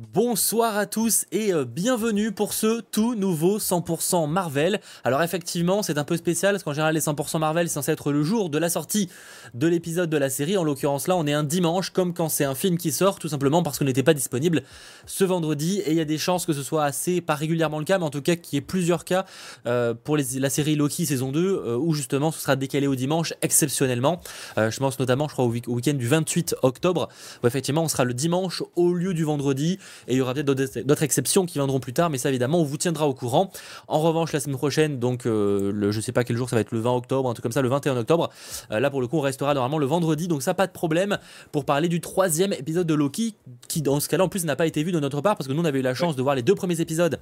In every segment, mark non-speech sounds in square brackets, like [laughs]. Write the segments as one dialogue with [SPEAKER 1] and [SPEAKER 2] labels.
[SPEAKER 1] Bonsoir à tous et euh, bienvenue pour ce tout nouveau 100% Marvel. Alors effectivement, c'est un peu spécial parce qu'en général les 100% Marvel c'est censé être le jour de la sortie de l'épisode de la série. En l'occurrence là, on est un dimanche comme quand c'est un film qui sort tout simplement parce qu'on n'était pas disponible ce vendredi et il y a des chances que ce soit assez pas régulièrement le cas mais en tout cas qu'il y ait plusieurs cas euh, pour la série Loki saison 2 euh, où justement ce sera décalé au dimanche exceptionnellement. je pense notamment je crois au, au week-end du 28 octobre où effectivement on sera le dimanche au lieu du vendredi et il y aura peut-être d'autres exceptions qui viendront plus tard, mais ça évidemment on vous tiendra au courant. En revanche, la semaine prochaine, donc euh, le, je sais pas quel jour, ça va être le 20 octobre, un truc comme ça, le 21 octobre. Euh, là pour le coup, on restera normalement le vendredi, donc ça pas de problème pour parler du troisième épisode de Loki, qui dans ce cas-là en plus n'a pas été vu de notre part parce que nous on avait eu la chance de voir les deux premiers épisodes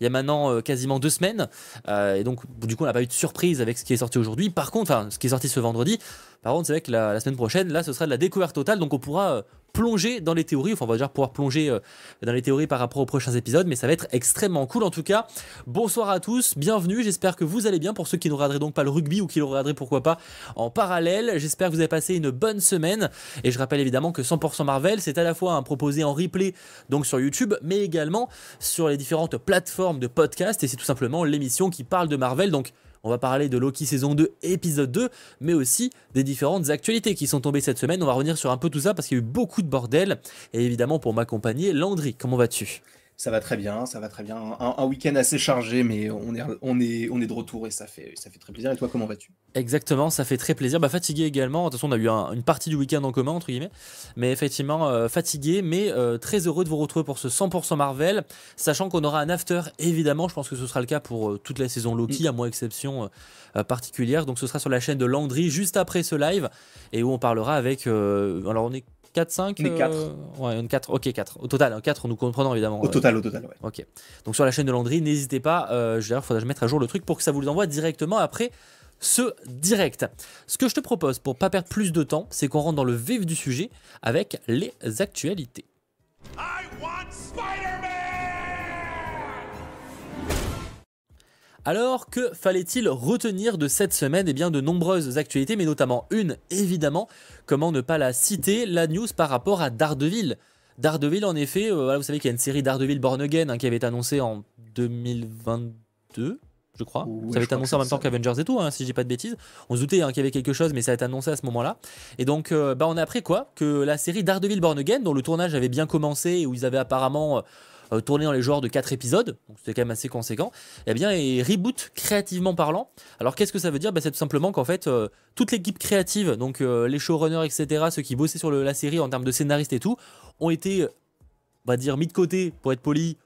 [SPEAKER 1] il y a maintenant euh, quasiment deux semaines, et donc du coup on n'a pas eu de surprise avec ce qui est sorti aujourd'hui. Par contre, enfin ce qui est sorti ce vendredi, par contre c'est vrai que la, semaine prochaine, là ce sera de la découverte totale, donc on pourra plonger dans les théories, enfin on va dire pouvoir plonger euh, dans les théories par rapport aux prochains épisodes, mais ça va être extrêmement cool. En tout cas. Bonsoir à tous, bienvenue, j'espère que vous allez bien. Pour ceux qui ne regarderaient donc pas le rugby ou qui le regarderaient pourquoi pas en parallèle. J'espère que vous avez passé une bonne semaine. Et je rappelle évidemment que 100% Marvel c'est à la fois un proposé en replay donc sur YouTube, mais également sur les différentes plateformes de podcast. Et c'est tout simplement l'émission qui parle de Marvel. Donc on va parler de Loki saison 2, épisode 2, mais aussi des différentes actualités qui sont tombées cette semaine. On va revenir sur un peu tout ça parce qu'il y a eu beaucoup de bordel. Et évidemment, pour m'accompagner, Landry, comment vas-tu?
[SPEAKER 2] Ça va très bien, ça va très bien. Un, week-end assez chargé, mais on est, on, est, on est de retour et ça fait, ça fait très plaisir. Et toi, comment vas-tu?
[SPEAKER 1] Exactement, ça fait très plaisir. Bah, fatigué également. De toute façon, on a eu une partie du week-end en commun, entre guillemets. Mais effectivement, euh, fatigué, mais euh, très heureux de vous retrouver pour ce 100% Marvel. Sachant qu'on aura un after, évidemment. Je pense que ce sera le cas pour euh, toute la saison Loki, mm. à moins exception particulière. Donc, ce sera sur la chaîne de Landry juste après ce live et où on parlera avec. alors, on est 4, 5
[SPEAKER 2] On 4.
[SPEAKER 1] Ouais, 4. Ok, 4. Au total, 4, nous comprenons évidemment.
[SPEAKER 2] Au total, au total, ouais.
[SPEAKER 1] Ok. Donc sur la chaîne de Landry, n'hésitez pas. Euh, D'ailleurs, il faudra que je mette à jour le truc pour que ça vous l'envoie directement après ce direct. Ce que je te propose pour pas perdre plus de temps, c'est qu'on rentre dans le vif du sujet avec les actualités. I want Alors, que fallait-il retenir de cette semaine? Eh bien, de nombreuses actualités, mais notamment une, évidemment, comment ne pas la citer, la news par rapport à Daredevil. Daredevil, en effet, euh, vous savez qu'il y a une série Daredevil Born Again hein, qui avait été annoncée en 2022, je crois. ça avait été annoncé en même temps qu'Avengers et tout, hein, si je dis pas de bêtises. On se doutait hein, qu'il y avait quelque chose, mais ça a été annoncé à ce moment-là. Et donc, euh, bah, on a appris quoi Que la série Daredevil Born Again, dont le tournage avait bien commencé, et où ils avaient apparemment... Euh, euh, tourné dans les genres de 4 épisodes, donc c'était quand même assez conséquent, eh bien, et reboot créativement parlant. Alors qu'est-ce que ça veut dire? Bah, C'est tout simplement qu'en fait, euh, toute l'équipe créative, donc euh, les showrunners, etc., ceux qui bossaient sur la série en termes de scénaristes et tout, ont été, on va dire, mis de côté, pour être poli,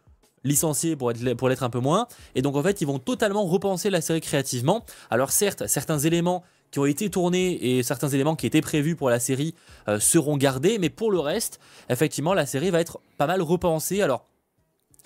[SPEAKER 1] licenciés pour être l'être un peu moins. Et donc en fait ils vont totalement repenser la série créativement. Alors certes certains éléments qui ont été tournés et certains éléments qui étaient prévus pour la série seront gardés. Mais pour le reste effectivement la série va être pas mal repensée. Alors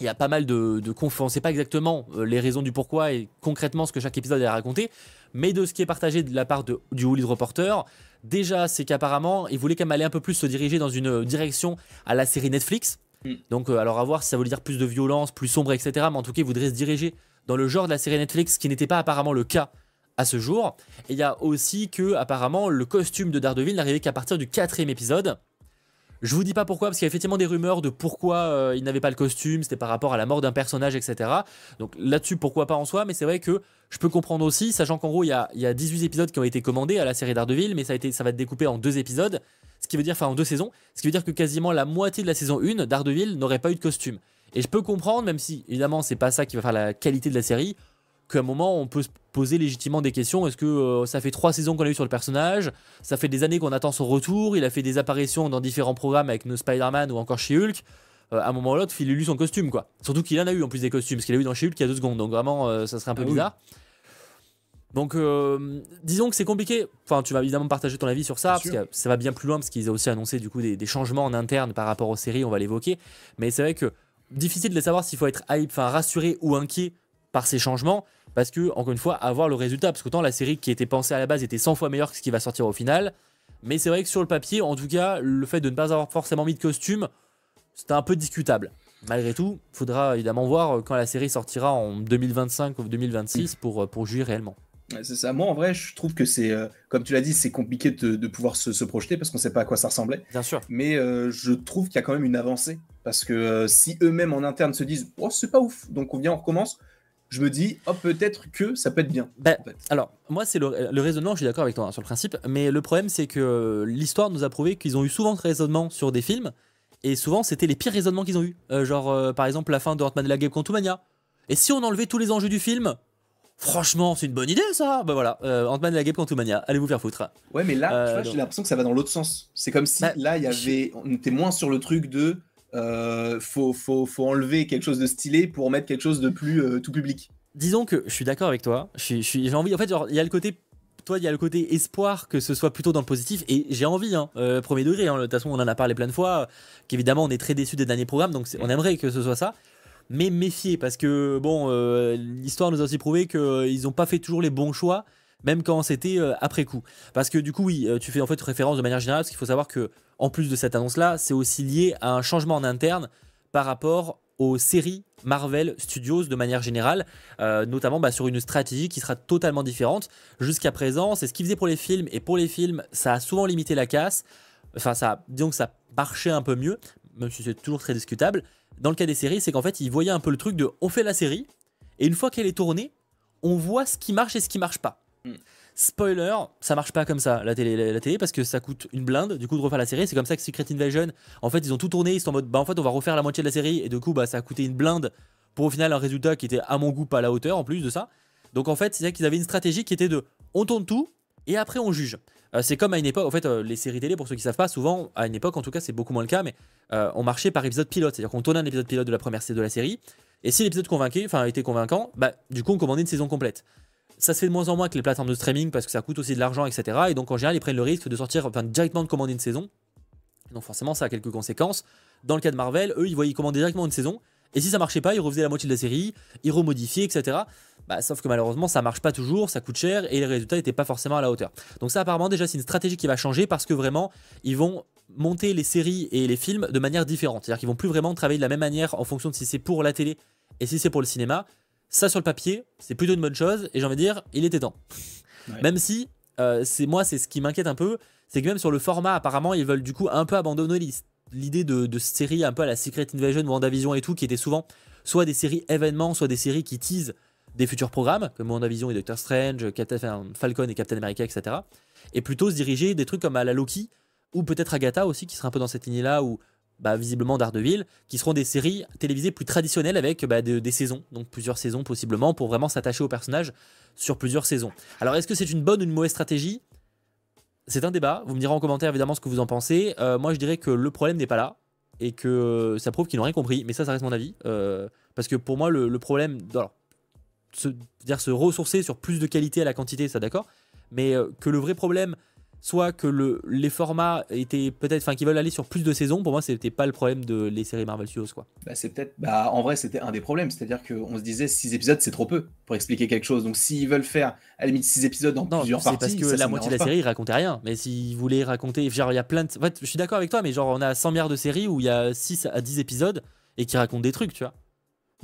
[SPEAKER 1] il y a pas mal de, de On ne sait pas exactement euh, les raisons du pourquoi et concrètement ce que chaque épisode a raconté, mais de ce qui est partagé de la part de, du Hollywood Reporter, déjà c'est qu'apparemment il voulait quand même aller un peu plus se diriger dans une direction à la série Netflix. Mm. Donc euh, alors à voir si ça voulait dire plus de violence, plus sombre, etc. Mais en tout cas il voudrait se diriger dans le genre de la série Netflix, qui n'était pas apparemment le cas à ce jour. Et il y a aussi que apparemment le costume de Daredevil n'arrivait qu'à partir du quatrième épisode. Je vous dis pas pourquoi, parce qu'il y a effectivement des rumeurs de pourquoi euh, il n'avait pas le costume, c'était par rapport à la mort d'un personnage, etc. Donc là-dessus, pourquoi pas en soi, mais c'est vrai que je peux comprendre aussi, sachant qu'en gros, il y, a, il y, a, 18 épisodes qui ont été commandés à la série d'Ardeville, mais ça, a été, ça va être découpé en deux épisodes, ce qui veut dire, enfin en deux saisons, ce qui veut dire que quasiment la moitié de la saison 1 d'Ardeville n'aurait pas eu de costume. Et je peux comprendre, même si évidemment c'est pas ça qui va faire la qualité de la série, qu'à un moment on peut se poser légitimement des questions. Est-ce que euh, ça fait trois saisons qu'on a eu sur le personnage? Ça fait des années qu'on attend son retour. Il a fait des apparitions dans différents programmes avec nos Spider-Man ou encore She-Hulk. Euh, à un moment ou l'autre, il a eu son costume, quoi. Surtout qu'il en a eu en plus des costumes, parce qu'il a eu dans She-Hulk il y a deux secondes. Donc vraiment, euh, ça serait un peu ah bizarre. Donc, disons que c'est compliqué. Enfin, tu vas évidemment partager ton avis sur ça, parce que ça va bien plus loin, parce qu'ils ont aussi annoncé du coup des, des, changements en interne par rapport aux séries, on va l'évoquer. Mais c'est vrai que difficile de savoir s'il faut être hype, enfin rassuré ou inquiet par ces changements parce que, encore une fois, avoir le résultat. Parce qu'autant la série qui était pensée à la base était 100 fois meilleure que ce qui va sortir au final. Mais c'est vrai que sur le papier, en tout cas, le fait de ne pas avoir forcément mis de costume, c'était un peu discutable. Malgré tout, il faudra évidemment voir quand la série sortira en 2025 ou 2026 pour, pour juger réellement.
[SPEAKER 2] C'est ça. Moi, en vrai, je trouve que c'est, euh, comme tu l'as dit, c'est compliqué de, pouvoir se, projeter parce qu'on ne sait pas à quoi ça ressemblait.
[SPEAKER 1] Bien sûr.
[SPEAKER 2] Mais euh, je trouve qu'il y a quand même une avancée Parce que si eux-mêmes en interne se disent oh, c'est pas ouf, donc on vient, on recommence, je me dis, oh, peut-être que ça peut être bien.
[SPEAKER 1] Ben, alors, moi, c'est le, raisonnement, je suis d'accord avec toi hein, sur le principe, mais le problème, c'est que l'histoire nous a prouvé qu'ils ont eu souvent ce raisonnement sur des films, et souvent, c'était les pires raisonnements qu'ils ont eu. Euh, genre, euh, par exemple, la fin de Ant-Man et la Guêpe Quantumania. Et si on enlevait tous les enjeux du film Franchement, c'est une bonne idée ça. Bah voilà, euh, Ant-Man et la Guêpe Quantumania, allez vous faire foutre.
[SPEAKER 2] Ouais, mais là, j'ai l'impression que ça va dans l'autre sens. C'est comme si bah, là, il y avait, on était moins sur le truc de faut, faut, faut, enlever quelque chose de stylé pour mettre quelque chose de plus tout public
[SPEAKER 1] disons que je suis d'accord avec toi. J'ai envie, en fait, il y a le côté toi, il y a le côté espoir que ce soit plutôt dans le positif. Et j'ai envie, hein, euh, premier degré, hein, de toute façon, on en a parlé plein de fois, qu'évidemment, on est très déçu des derniers programmes, donc on aimerait que ce soit ça. Mais méfier, parce que, bon, euh, l'histoire nous a aussi prouvé qu'ils n'ont pas fait toujours les bons choix, même quand c'était euh, après coup. Parce que, du coup, oui, tu fais en fait référence de manière générale, parce qu'il faut savoir que, en plus de cette annonce-là, c'est aussi lié à un changement en interne par rapport aux séries Marvel Studios de manière générale, euh, notamment bah, sur une stratégie qui sera totalement différente. Jusqu'à présent, c'est ce qu'ils faisaient pour les films, et pour les films, ça a souvent limité la casse. Enfin, ça, disons que ça marchait un peu mieux, même si c'est toujours très discutable. Dans le cas des séries, c'est qu'en fait, ils voyaient un peu le truc de on fait la série, et une fois qu'elle est tournée, on voit ce qui marche et ce qui marche pas. Hmm. Spoiler, ça marche pas comme ça la télé, la, télé parce que ça coûte une blinde du coup de refaire la série. C'est comme ça que Secret Invasion, en fait, ils ont tout tourné, ils sont en mode bah en fait on va refaire la moitié de la série et du coup bah ça a coûté une blinde pour au final un résultat qui était à mon goût pas à la hauteur en plus de ça. Donc en fait, c'est qu'ils avaient une stratégie qui était de on tourne tout et après on juge. Euh, c'est comme à une époque, en fait, euh, les séries télé, pour ceux qui savent pas, souvent, à une époque, en tout cas, c'est beaucoup moins le cas, mais euh, on marchait par épisode pilote. C'est-à-dire qu'on tournait un épisode pilote de la première de la série, et si l'épisode était convaincant, bah, du coup, on commandait une saison complète ça se fait de moins en moins avec les plateformes de streaming parce que ça coûte aussi de l'argent, etc. Et donc en général, ils prennent le risque de sortir, enfin directement de commander une saison. Donc forcément, ça a quelques conséquences. Dans le cas de Marvel, eux, ils voyaient commander directement une saison. Et si ça marchait pas, ils refaisaient la moitié de la série, ils remodifiaient, etc. Bah, sauf que malheureusement, ça marche pas toujours, ça coûte cher et les résultats n'étaient pas forcément à la hauteur. Donc ça, apparemment, déjà, c'est une stratégie qui va changer parce que vraiment, ils vont monter les séries et les films de manière différente. C'est-à-dire qu'ils vont plus vraiment travailler de la même manière en fonction de si c'est pour la télé et si c'est pour le cinéma. Ça, sur le papier, c'est plutôt une bonne chose. Et j'ai envie de dire, il était temps. Même si, euh, c'est moi, c'est ce qui m'inquiète un peu. C'est que même sur le format, apparemment, ils veulent du coup un peu abandonner l'idée de, de séries un peu à la Secret Invasion, WandaVision et tout, qui étaient souvent soit des séries événements, soit des séries qui teasent des futurs programmes, comme WandaVision et Doctor Strange, Captain, Falcon et Captain America, etc. Et plutôt se diriger des trucs comme à la Loki, ou peut-être Agatha aussi, qui sera un peu dans cette lignée-là, où bah, visiblement d'Ardeville, qui seront des séries télévisées plus traditionnelles avec bah, des saisons, donc plusieurs saisons possiblement, pour vraiment s'attacher au personnage sur plusieurs saisons. Alors est-ce que c'est une bonne ou une mauvaise stratégie? C'est un débat, vous me direz en commentaire évidemment ce que vous en pensez. Euh, moi je dirais que le problème n'est pas là, et que ça prouve qu'ils n'ont rien compris, mais ça ça reste mon avis, euh, parce que pour moi le, problème, alors, se, dire se ressourcer sur plus de qualité à la quantité, ça d'accord, mais euh, que le vrai problème soit que le, les formats étaient peut-être, enfin, qui veulent aller sur plus de saisons. Pour moi, c'était pas le problème de les séries Marvel Studios, quoi.
[SPEAKER 2] Bah, c'est peut-être, bah, en vrai, c'était un des problèmes, c'est-à-dire qu'on se disait 6 épisodes, c'est trop peu pour expliquer quelque chose. Donc, s'ils veulent faire à la limite 6 épisodes en plusieurs parties,
[SPEAKER 1] parce que la moitié de la série, ils racontaient rien. Mais s'ils voulaient raconter, genre, il y a plein de, en fait, je suis d'accord avec toi, mais genre, on a 100 milliards de séries où il y a 6 à 10 épisodes et qui racontent des trucs, tu vois.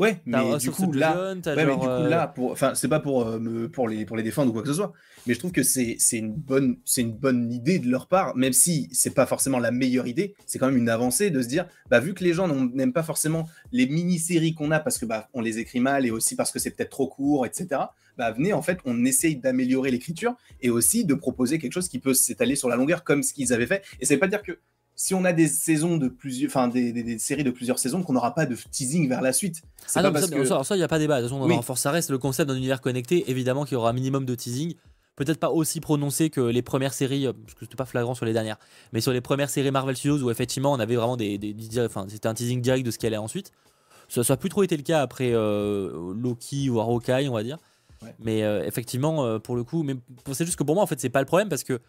[SPEAKER 2] Ouais, mais du coup, là, mais du coup, là, pour, enfin, c'est pas pour, euh, pour, les, pour les défendre ou quoi que ce soit, mais je trouve que c'est une, bonne, une bonne idée de leur part, même si c'est pas forcément la meilleure idée, c'est quand même une avancée de se dire, bah, vu que les gens n'aiment pas forcément les mini-séries qu'on a parce que bah, on les écrit mal et aussi parce que c'est peut-être trop court, etc., bah, venez, en fait, on essaye d'améliorer l'écriture et aussi de proposer quelque chose qui peut s'étaler sur la longueur comme ce qu'ils avaient fait. Et ça veut pas dire que si on a des saisons de plusieurs, enfin des, séries de plusieurs saisons, qu'on n'aura pas de teasing vers la suite.
[SPEAKER 1] Ah non, ça, il n'y a pas débat. De toute façon, force, ça reste le concept d'un univers connecté. Évidemment qu'il y aura un minimum de teasing. Peut-être pas aussi prononcé que les premières séries, euh, parce que c'était pas flagrant sur les dernières, mais sur les premières séries Marvel Studios où effectivement on avait vraiment des, enfin c'était un teasing direct de ce qu'elle allait ensuite. Ça n'a plus trop été le cas après euh, Loki ou Hawkeye, on va dire. Mais euh, effectivement, pour le coup, mais c'est juste que pour moi en fait c'est pas le problème parce que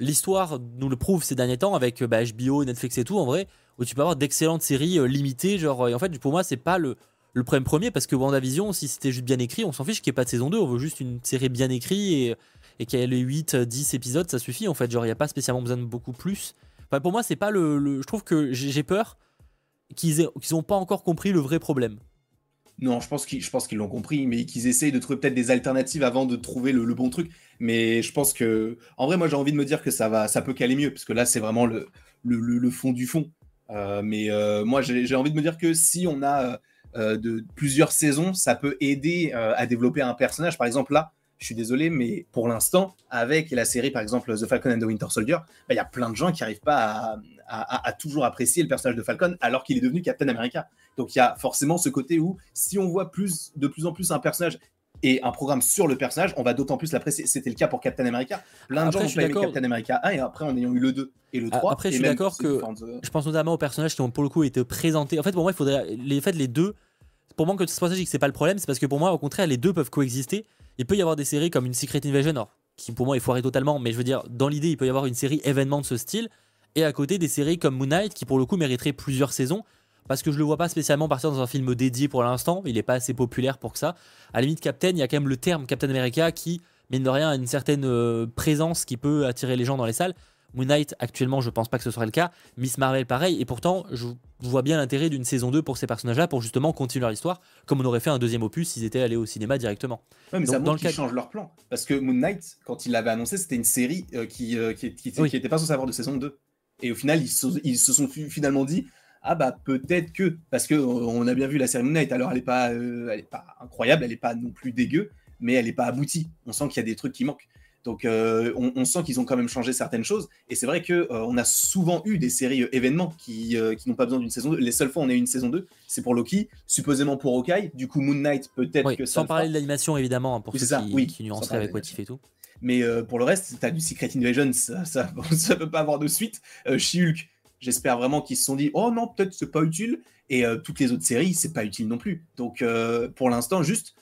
[SPEAKER 1] l'histoire nous le prouve ces derniers temps avec bah, HBO, Netflix et tout, en vrai, où tu peux avoir d'excellentes séries euh, limitées. Genre, et en fait, pour moi, c'est pas le, problème premier parce que WandaVision, si c'était juste bien écrit, on s'en fiche qu'il n'y ait pas de saison 2. On veut juste une série bien écrite et, et qu'il y ait les 8, 10 épisodes, ça suffit en fait. Genre, il n'y a pas spécialement besoin de beaucoup plus. Enfin, pour moi, c'est pas le, Je trouve que j'ai peur qu'ils n'ont pas encore compris le vrai problème.
[SPEAKER 2] Non, je pense qu'ils l'ont compris, mais qu'ils essayent de trouver peut-être des alternatives avant de trouver le, bon truc. Mais je pense que, en vrai, moi, j'ai envie de me dire que ça va, ça peut caler mieux, parce que là, c'est vraiment le, le, fond du fond. mais moi, j'ai envie de me dire que si on a de plusieurs saisons, ça peut aider à développer un personnage. Par exemple, là, je suis désolé, mais pour l'instant, avec la série, par exemple, The Falcon and the Winter Soldier, bah, il y a plein de gens qui n'arrivent pas à, toujours apprécier le personnage de Falcon alors qu'il est devenu Captain America. Donc il y a forcément ce côté où si on voit plus, de plus en plus un personnage et un programme sur le personnage, on va d'autant plus l'apprécier. C'était le cas pour Captain America. Plein de gens ont aimé Captain America 1 et après en ayant eu le 2 et le 3.
[SPEAKER 1] Après, je suis d'accord que je pense notamment aux personnages qui ont pour le coup été présentés. En fait, pour moi, il faudrait les, fait, les deux. Pour moi, que c'est pour ça que c'est pas le problème, c'est parce que pour moi, au contraire, les deux peuvent coexister. Il peut y avoir des séries comme une Secret Invasion, qui pour moi est foirée totalement, mais je veux dire, dans l'idée, il peut y avoir une série événement de ce style, et à côté des séries comme Moon Knight, qui pour le coup mériterait plusieurs saisons, parce que je le vois pas spécialement partir dans un film dédié pour l'instant, il est pas assez populaire pour que ça. À la limite, Captain, il y a quand même le terme Captain America qui, mine de rien, a une certaine euh, présence qui peut attirer les gens dans les salles. Moon Knight, actuellement, je pense pas que ce soit le cas. Miss Marvel, pareil. Et pourtant, je vois bien l'intérêt d'une saison 2 pour ces personnages-là pour justement continuer leur histoire, comme on aurait fait un deuxième opus s'ils étaient allés au cinéma directement.
[SPEAKER 2] Ouais, mais ça montre qu'ils changent leur plan. Parce que Moon Knight, quand il l'avait annoncé, c'était une série euh, qui, euh, qui, qui, était pas censée avoir de saison 2. Et au final, ils se, sont finalement dit ah bah peut-être que parce que on a bien vu la série Moon Knight alors elle est pas euh, elle est pas incroyable elle est pas non plus dégueu mais elle est pas aboutie on sent qu'il y a des trucs qui manquent donc euh, on, sent qu'ils ont quand même changé certaines choses. Et c'est vrai qu'on euh, on a souvent eu des séries euh, événements qui, qui n'ont pas besoin d'une saison 2. Les seules fois où on a eu une saison 2, c'est pour Loki, supposément pour Hawkeye. Du coup, Moon Knight, peut-être que
[SPEAKER 1] ça. Sans parler de l'animation, évidemment, hein, pour ceux ça, qui, oui, qui nuanceraient avec What et tout.
[SPEAKER 2] Mais pour le reste, tu as du Secret Invasion, [laughs] ça, ça, peut pas avoir de suite. She-Hulk, j'espère vraiment qu'ils se sont dit, oh non, peut-être c'est pas utile. Et toutes les autres séries, c'est pas utile non plus. Donc pour l'instant, juste,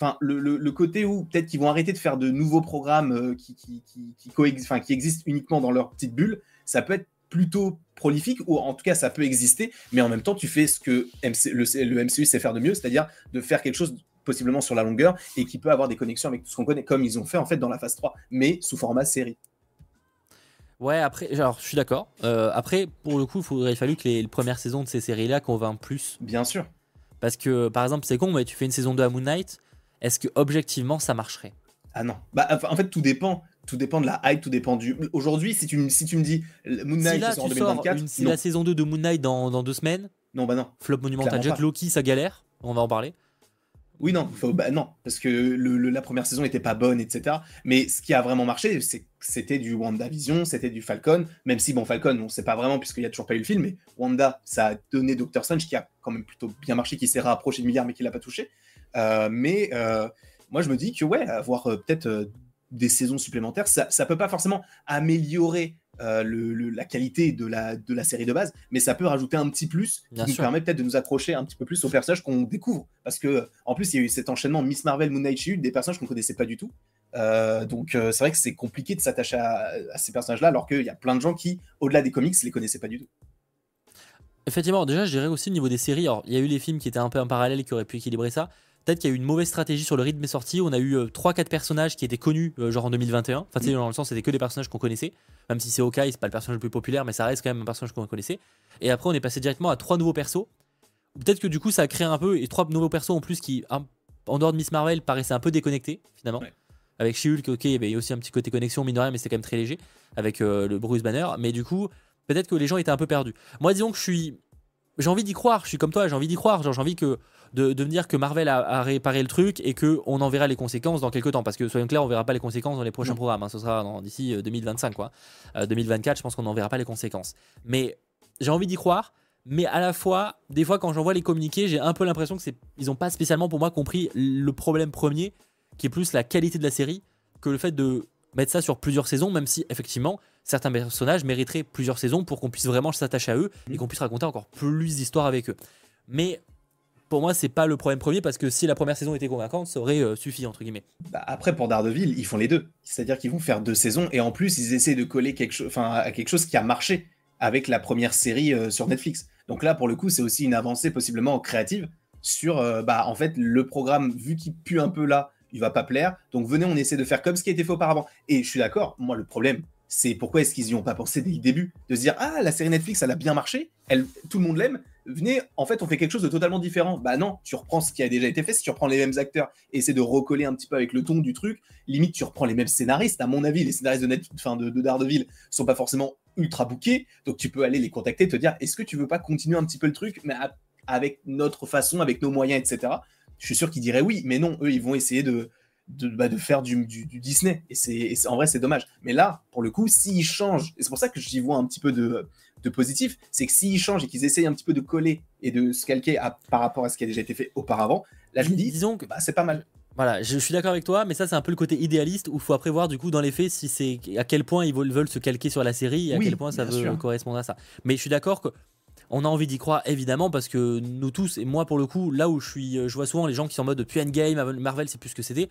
[SPEAKER 2] enfin le, côté où peut-être qu'ils vont arrêter de faire de nouveaux programmes euh, qui, qui, qui, qui, existent uniquement dans leur petite bulle, ça peut être plutôt prolifique, ou en tout cas ça peut exister, mais en même temps tu fais ce que le, MCU sait faire de mieux, c'est-à-dire de faire quelque chose possiblement sur la longueur et qui peut avoir des connexions avec tout ce qu'on connaît, comme ils ont fait en fait dans la phase 3, mais sous format série.
[SPEAKER 1] Ouais, après, genre, je suis d'accord. Euh, après, pour le coup, il faudrait fallu que les, premières saisons de ces séries-là convainquent plus.
[SPEAKER 2] Bien sûr.
[SPEAKER 1] Parce que, par exemple, c'est con, mais tu fais une saison 2 à Moon Knight, est-ce que objectivement ça marcherait?
[SPEAKER 2] Ah non. Bah, en fait, tout dépend. Tout dépend de la hype, tout dépend du. Aujourd'hui, si tu, si tu me dis Moon Knight
[SPEAKER 1] si en 2024. si la saison 2 de Moon Knight dans, dans deux semaines.
[SPEAKER 2] Non, bah non.
[SPEAKER 1] Flop monumental. Jet Loki, ça galère? On va en parler.
[SPEAKER 2] Oui, non, bah non, parce que le, la première saison n'était pas bonne, etc. Mais ce qui a vraiment marché, c'était du WandaVision, c'était du Falcon, même si, bon, Falcon, on ne sait pas vraiment, puisqu'il n'y a toujours pas eu le film, mais Wanda, ça a donné Doctor Strange, qui a quand même plutôt bien marché, qui s'est rapproché de milliard, mais qui l'a pas touché. Euh, mais euh, moi, je me dis que, ouais, avoir euh, peut-être des saisons supplémentaires, ça ne peut pas forcément améliorer la qualité de la, de la série de base, mais ça peut rajouter un petit plus qui nous permet peut-être de nous accrocher un petit peu plus aux personnages qu'on découvre. Parce que en plus, il y a eu cet enchaînement Miss Marvel, Moon Knight, she des personnages qu'on ne connaissait pas du tout. donc c'est vrai que c'est compliqué de s'attacher à, à, ces personnages-là, alors qu'il y a plein de gens qui, au-delà des comics, les connaissaient pas du tout.
[SPEAKER 1] Effectivement, déjà, je dirais aussi au niveau des séries, alors il y a eu les films qui étaient un peu en parallèle qui auraient pu équilibrer ça. Peut-être qu'il y a eu une mauvaise stratégie sur le rythme des sorties. On a eu 3-4 euh, personnages qui étaient connus, euh, genre en 2021. Enfin, mm. dans le sens, c'était que des personnages qu'on connaissait. Même si c'est Hawkeye, c'est pas le personnage le plus populaire, mais ça reste quand même un personnage qu'on connaissait. Et après, on est passé directement à 3 nouveaux persos. Peut-être que du coup, ça a créé un peu. Et 3 nouveaux persos en plus qui, en dehors de Miss Marvel, paraissaient un peu déconnectés, finalement. Avec She-Hulk, ok, il y avait aussi un petit côté connexion, mine de rien, mais c'était quand même très léger. Avec euh, le Bruce Banner. Mais du coup, peut-être que les gens étaient un peu perdus. Moi, disons que je suis. J'ai envie d'y croire, je suis comme toi, j'ai envie d'y croire. Genre, j'ai envie que de, de, me dire que Marvel a, réparé le truc et qu'on en verra les conséquences dans quelques temps. Parce que soyons clairs, on verra pas les conséquences dans les prochains programmes. Hein. ce sera d'ici 2025, euh, quoi. 2024, euh, je pense qu'on n'en verra pas les conséquences. Mais j'ai envie d'y croire. Mais à la fois, des fois, quand j'envoie les communiqués, j'ai un peu l'impression que c'est, ils n'ont pas spécialement pour moi compris le problème premier, qui est plus la qualité de la série, que le fait de mettre ça sur plusieurs saisons, même si effectivement certains personnages mériteraient plusieurs saisons pour qu'on puisse vraiment s'attacher à eux et mmh. qu'on puisse raconter encore plus d'histoires avec eux. Mais pour moi, c'est pas le problème premier parce que si la première saison était convaincante, ça aurait euh, suffi, entre guillemets.
[SPEAKER 2] Bah, après, pour Daredevil, ils font les deux. C'est-à-dire qu'ils vont faire deux saisons et en plus, ils essaient de coller quelque à quelque chose qui a marché avec la première série euh, sur Netflix. Donc là, pour le coup, c'est aussi une avancée possiblement créative sur, euh, bah, en fait, le programme, vu qu'il pue un peu là, il va pas plaire. Donc venez, on essaie de faire comme ce qui été fait auparavant. Et je suis d'accord, moi, le problème, c'est pourquoi est-ce qu'ils n'y ont pas pensé dès le début? De se dire, ah, la série Netflix, elle a bien marché, tout le monde l'aime, venez, en fait, on fait quelque chose de totalement différent. Bah non, tu reprends ce qui a déjà été fait, si tu reprends les mêmes acteurs et essaie de recoller un petit peu avec le ton du truc, limite, tu reprends les mêmes scénaristes. À mon avis, les scénaristes de, Net, de, de Daredevil sont pas forcément ultra bookés, donc tu peux aller les contacter, te dire est-ce que tu veux pas continuer un petit peu le truc, mais avec notre façon, avec nos moyens, etc. Je suis sûr qu'ils diraient oui, mais non, eux, ils vont essayer de, de, bah, de faire du, du, Disney. Et, c'est, en vrai, c'est dommage. Mais là, pour le coup, s'ils changent, et c'est pour ça que j'y vois un petit peu de, de positif, c'est que s'ils changent et qu'ils essayent un petit peu de coller et de se calquer par rapport à ce qui a déjà été fait auparavant, là, je me dis, disons que bah, c'est pas mal.
[SPEAKER 1] Voilà, je suis d'accord avec toi, mais ça c'est un peu le côté idéaliste où il faut après voir du coup dans les faits si c'est à quel point ils veulent, se calquer sur la série et à quel point ça veut correspondre à ça. Mais je suis d'accord que on a envie d'y croire évidemment parce que nous tous et moi pour le coup là où je suis, je vois souvent les gens qui sont en mode depuis Endgame, Marvel c'est plus ce que c'était.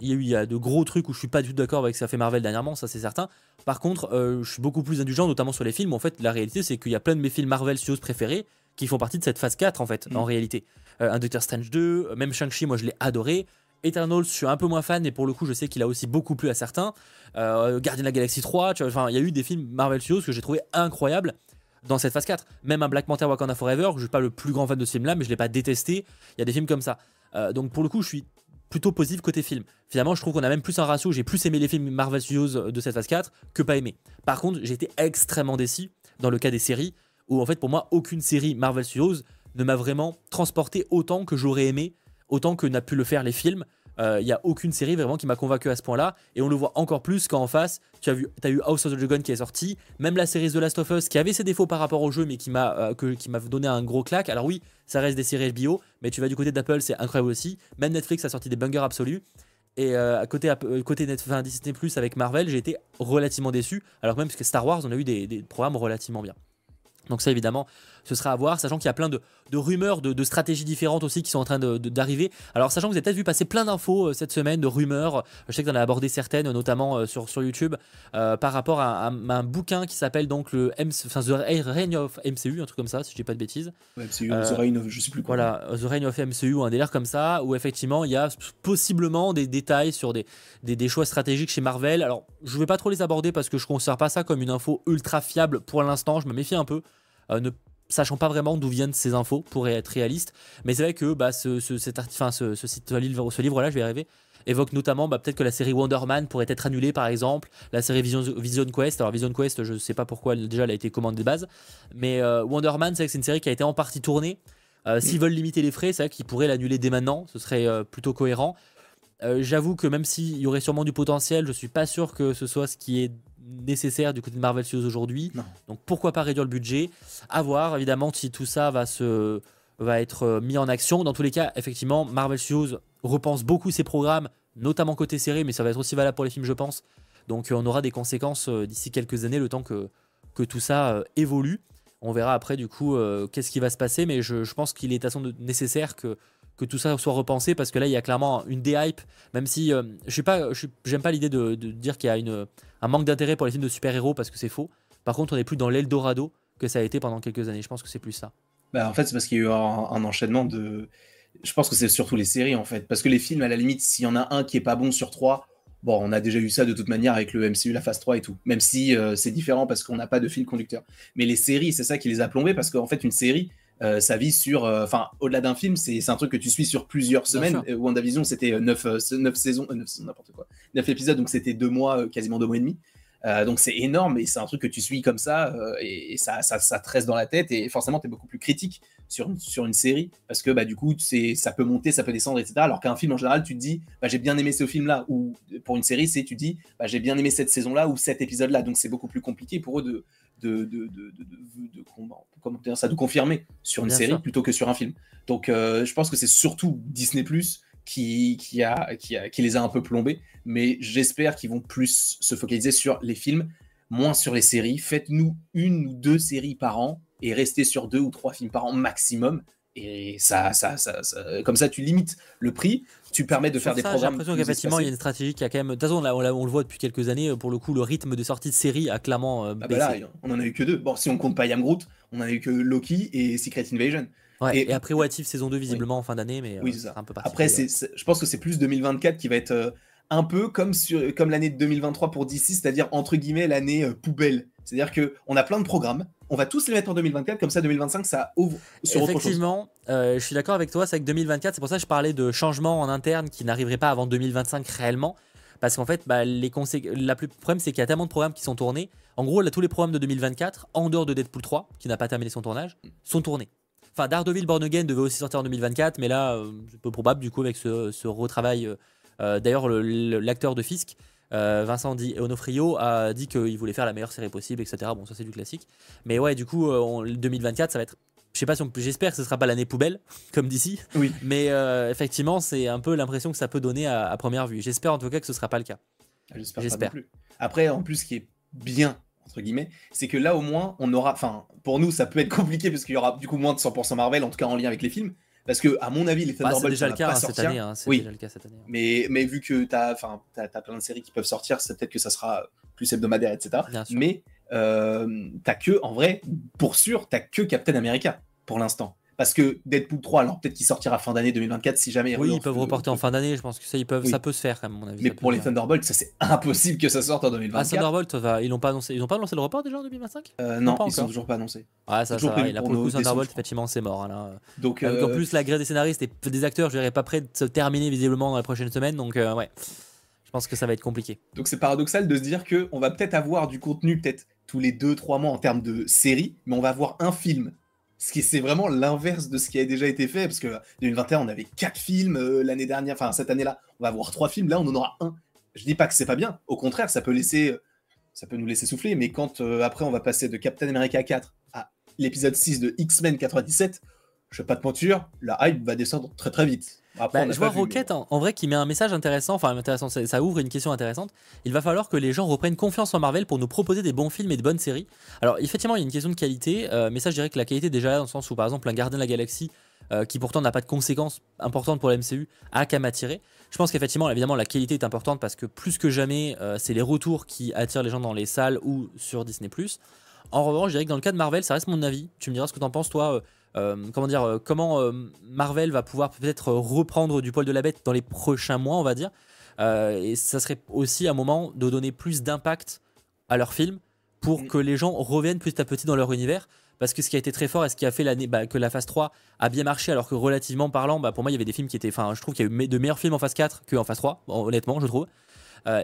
[SPEAKER 1] Il y a eu il y a de gros trucs où je suis pas du tout d'accord avec ce qu'a fait Marvel dernièrement, ça c'est certain. Par contre, euh, je suis beaucoup plus indulgent, notamment sur les films. En fait, la réalité c'est qu'il y a plein de mes films Marvel Studios préférés qui font partie de cette phase 4 en fait, mm. en réalité. Euh, un Doctor Strange 2, même Shang-Chi, moi je l'ai adoré. Eternals, je suis un peu moins fan, mais pour le coup, je sais qu'il a aussi beaucoup plu à certains. Euh, Gardien de la Galaxie 3, tu vois, il y a eu des films Marvel Studios que j'ai trouvé incroyables dans cette phase 4. Même un Black Panther Wakanda Forever, je suis pas le plus grand fan de ce film-là, mais je l'ai pas détesté. Il y a des films comme ça. Euh, donc pour le coup, je suis plutôt positif côté film. Finalement, je trouve qu'on a même plus un ratio. J'ai plus aimé les films Marvel Studios de cette phase 4 que pas aimé. Par contre, j'ai été extrêmement déçu dans le cas des séries, où en fait, pour moi, aucune série Marvel Studios ne m'a vraiment transporté autant que j'aurais aimé, autant que n'a pu le faire les films. Il euh, n'y a aucune série vraiment qui m'a convaincu à ce point-là. Et on le voit encore plus quand en face, tu as, vu, eu House of the Dragon qui est sorti, même la série The Last of Us qui avait ses défauts par rapport au jeu, mais qui m'a euh, m'a donné un gros claque. Alors oui, ça reste des séries bio, mais tu vas du côté d'Apple, c'est incroyable aussi. Même Netflix a sorti des bangers absolus. Et euh, côté, côté Netflix, Disney Plus avec Marvel, j'ai été relativement déçu. Alors même parce que Star Wars, on a eu des programmes relativement bien. Donc ça évidemment, ce sera à voir, sachant qu'il y a plein de, rumeurs, de, stratégies différentes aussi qui sont en train d'arriver. Alors sachant que vous avez peut-être vu passer plein d'infos euh, cette semaine, de rumeurs, je sais que tu en as abordé certaines, notamment euh, sur, sur YouTube, euh, par rapport à, un bouquin qui s'appelle donc le The Reign of MCU, un truc comme ça, si je dis pas de bêtises.
[SPEAKER 2] MCU, The Reign of, je sais plus quoi.
[SPEAKER 1] Voilà, The Reign of MCU, un délire comme ça, où effectivement il y a possiblement des détails sur des, des, choix stratégiques chez Marvel. Alors je vais pas trop les aborder parce que je ne considère pas ça comme une info ultra fiable pour l'instant, je me méfie un peu. Ne sachant pas vraiment d'où viennent ces infos pour être réaliste. Mais c'est vrai que bah, ce, ce, cet ce, ce, ce livre-là, je vais y arriver, évoque notamment bah, peut-être que la série Wonder Man pourrait être annulée par exemple, la série Vision, Vision Quest. Alors Vision Quest, je ne sais pas pourquoi déjà elle a été commandée de base, mais euh, Wonder Man, c'est vrai que c'est une série qui a été en partie tournée. Euh, s'ils veulent limiter les frais, c'est vrai qu'ils pourraient l'annuler dès maintenant, ce serait euh, plutôt cohérent. J'avoue que même s'il y aurait sûrement du potentiel, je suis pas sûr que ce soit ce qui est nécessaire du côté de Marvel Studios aujourd'hui. Donc pourquoi pas réduire le budget? À voir évidemment si tout ça va se va être euh, mis en action. Dans tous les cas, effectivement, Marvel Studios repense beaucoup ses programmes, notamment côté série, mais ça va être aussi valable pour les films, je pense. Donc euh, on aura des conséquences euh, d'ici quelques années, le temps que, que tout ça évolue. On verra après du coup qu'est-ce qui va se passer, mais je, je pense qu'il est à son nécessaire que que tout ça soit repensé parce que là il y a clairement une déhype même si euh, je suis pas j'aime pas l'idée de, dire qu'il y a une, un manque d'intérêt pour les films de super-héros parce que c'est faux par contre on n'est plus dans l'Eldorado que ça a été pendant quelques années je pense que c'est plus ça
[SPEAKER 2] bah, en fait c'est parce qu'il y a eu un, enchaînement de je pense que c'est surtout les séries en fait parce que les films à la limite s'il y en a un qui est pas bon sur trois Bon, on a déjà eu ça de toute manière avec le MCU, la phase 3 et tout. Même si euh, c'est différent parce qu'on n'a pas de fil conducteur. Mais les séries, c'est ça qui les a plombés parce qu'en fait, une série, ça vit sur, euh, enfin, au-delà d'un film, c'est un truc que tu suis sur plusieurs semaines. Euh, WandaVision, c'était 9, 9 saisons, 9 n'importe quoi, 9 épisodes, donc c'était deux mois, quasiment deux mois et demi. donc c'est énorme et c'est un truc que tu suis comme ça et, ça, ça, ça, te reste dans la tête et forcément tu es beaucoup plus critique sur une, sur une série parce que bah, du coup ça peut monter, ça peut descendre, etc. Alors qu'un film en général, tu te dis bah, j'ai bien aimé ce film-là ou pour une série, c'est tu dis bah, j'ai bien aimé cette saison-là ou cet épisode-là. Donc c'est beaucoup plus compliqué pour eux de, de, de, de, de comment dire ça, de confirmer sur une série plutôt que sur un film. Donc euh, je pense que c'est surtout Disney Plus qui, qui, a, qui, a, qui les a un peu plombés, mais j'espère qu'ils vont plus se focaliser sur les films, moins sur les séries. Faites-nous une ou deux séries par an et restez sur deux ou trois films par an maximum. Et ça, ça, ça, comme ça, tu limites le prix, tu permets de faire des programmes. J'ai
[SPEAKER 1] l'impression qu'effectivement, il y a une stratégie qui a quand même. De toute façon, on, on, le voit depuis quelques années. Pour le coup, le rythme de sortie de série a clairement euh, ah bah
[SPEAKER 2] là, on en a eu que deux. Bon, si on compte pas Yam Groot, on en a eu que Loki et Secret Invasion.
[SPEAKER 1] et, après What If saison 2 visiblement en fin d'année, mais
[SPEAKER 2] oui, euh, un peu Après, je pense que c'est plus 2024 qui va être euh, un peu comme, comme l'année de 2023 pour DC, c'est-à-dire entre guillemets l'année poubelle. C'est-à-dire qu'on a plein de programmes, on va tous les mettre en 2024, comme ça 2025 ça ouvre
[SPEAKER 1] Effectivement, euh, je suis d'accord avec toi, c'est avec 2024, c'est pour ça que je parlais de changements en interne qui n'arriveraient pas avant 2025 réellement. Parce qu'en fait, bah, les le problème c'est qu'il y a tellement de programmes qui sont tournés. En gros, tous les programmes de 2024, en dehors de Deadpool 3, qui n'a pas terminé son tournage, sont tournés. Enfin, Daredevil Born Again devait aussi sortir en 2024, mais là, euh, c'est peu probable du coup avec ce, retravail. Euh, euh, d'ailleurs, l'acteur de Fisk, Vincent Di Onofrio, a dit qu'il voulait faire la meilleure série possible, etc. Bon, ça c'est du classique. Mais ouais, du coup, 2024, ça va être je sais pas si j'espère que ce sera pas l'année poubelle [laughs] comme d'ici.
[SPEAKER 2] Oui.
[SPEAKER 1] Mais effectivement c'est un peu l'impression que ça peut donner à, première vue. J'espère en tout cas que ce sera pas le cas.
[SPEAKER 2] Ah, j'espère après en plus ce qui est bien entre guillemets, c'est que là au moins on aura, enfin pour nous ça peut être compliqué parce qu'il y aura du coup moins de 100% Marvel, en tout cas en lien avec les films, parce que à mon avis les
[SPEAKER 1] bah, Thunderbolts déjà le cas cette année, hein,
[SPEAKER 2] oui.
[SPEAKER 1] déjà le cas cette année. Hein.
[SPEAKER 2] Mais mais vu que t'as, enfin as, plein de séries qui peuvent sortir, c'est peut-être que ça sera plus hebdomadaire, etc. Mais euh, t'as que en vrai, pour sûr, t'as que Captain America pour l'instant. Parce que Deadpool 3, alors peut-être qu'il sortira fin d'année 2024 si jamais.
[SPEAKER 1] Oui, ils peuvent reporter en fin d'année, je pense que ça, ils peuvent, ça peut se faire quand même, mon avis.
[SPEAKER 2] Mais pour les Thunderbolts, ça c'est impossible que ça sorte en 2024. Ah,
[SPEAKER 1] Thunderbolt, ils n'ont pas annoncé, ils n'ont pas annoncé le report déjà en 2025
[SPEAKER 2] euh, Non, ils sont toujours pas annoncés.
[SPEAKER 1] Ah, ça, ça va, il a pour le coup Thunderbolt, effectivement, c'est mort. Hein, là. Donc, en euh, plus, la grève des scénaristes et des acteurs, je dirais pas prêt de se terminer visiblement dans les prochaines semaines, donc euh, ouais. Je pense que ça va être compliqué.
[SPEAKER 2] Donc c'est paradoxal de se dire que on va peut-être avoir du contenu peut-être tous les 2-3 mois en termes de série, mais on va avoir un film ce qui c'est vraiment l'inverse de ce qui a déjà été fait, parce que 2021, on avait quatre films, euh, l'année dernière, enfin cette année-là, on va avoir trois films, là on en aura un. Je dis pas que c'est pas bien, au contraire, ça peut laisser, ça peut nous laisser souffler, mais quand euh, après on va passer de Captain America 4 à l'épisode 6 de X-Men 97, je vais pas te mentir, la hype va descendre très très vite.
[SPEAKER 1] Bah, je vois Rocket en, vrai qui met un message intéressant, enfin intéressant, ça, ouvre une question intéressante. Il va falloir que les gens reprennent confiance en Marvel pour nous proposer des bons films et de bonnes séries. Alors effectivement, il y a une question de qualité, euh, mais ça je dirais que la qualité déjà dans le sens où par exemple un Gardien de la Galaxie, euh, qui pourtant n'a pas de conséquences importantes pour la MCU, a qu'à m'attirer. Je pense qu'effectivement, évidemment, la qualité est importante parce que plus que jamais, euh, c'est les retours qui attirent les gens dans les salles ou sur Disney+. En revanche, je dirais que dans le cas de Marvel, ça reste mon avis. Tu me diras ce que tu en penses, toi. Euh, comment dire, euh, comment euh, Marvel va pouvoir peut-être reprendre du poil de la bête dans les prochains mois, on va dire. et ça serait aussi un moment de donner plus d'impact à leurs films pour mm. que les gens reviennent petit à petit dans leur univers. Parce que ce qui a été très fort et ce qui a fait l'année bah, que la phase 3 a bien marché, alors que relativement parlant, bah, pour moi, il y avait des films qui étaient. Enfin, je trouve qu'il y a eu de meilleurs films en phase 4 qu'en phase 3, honnêtement, je trouve.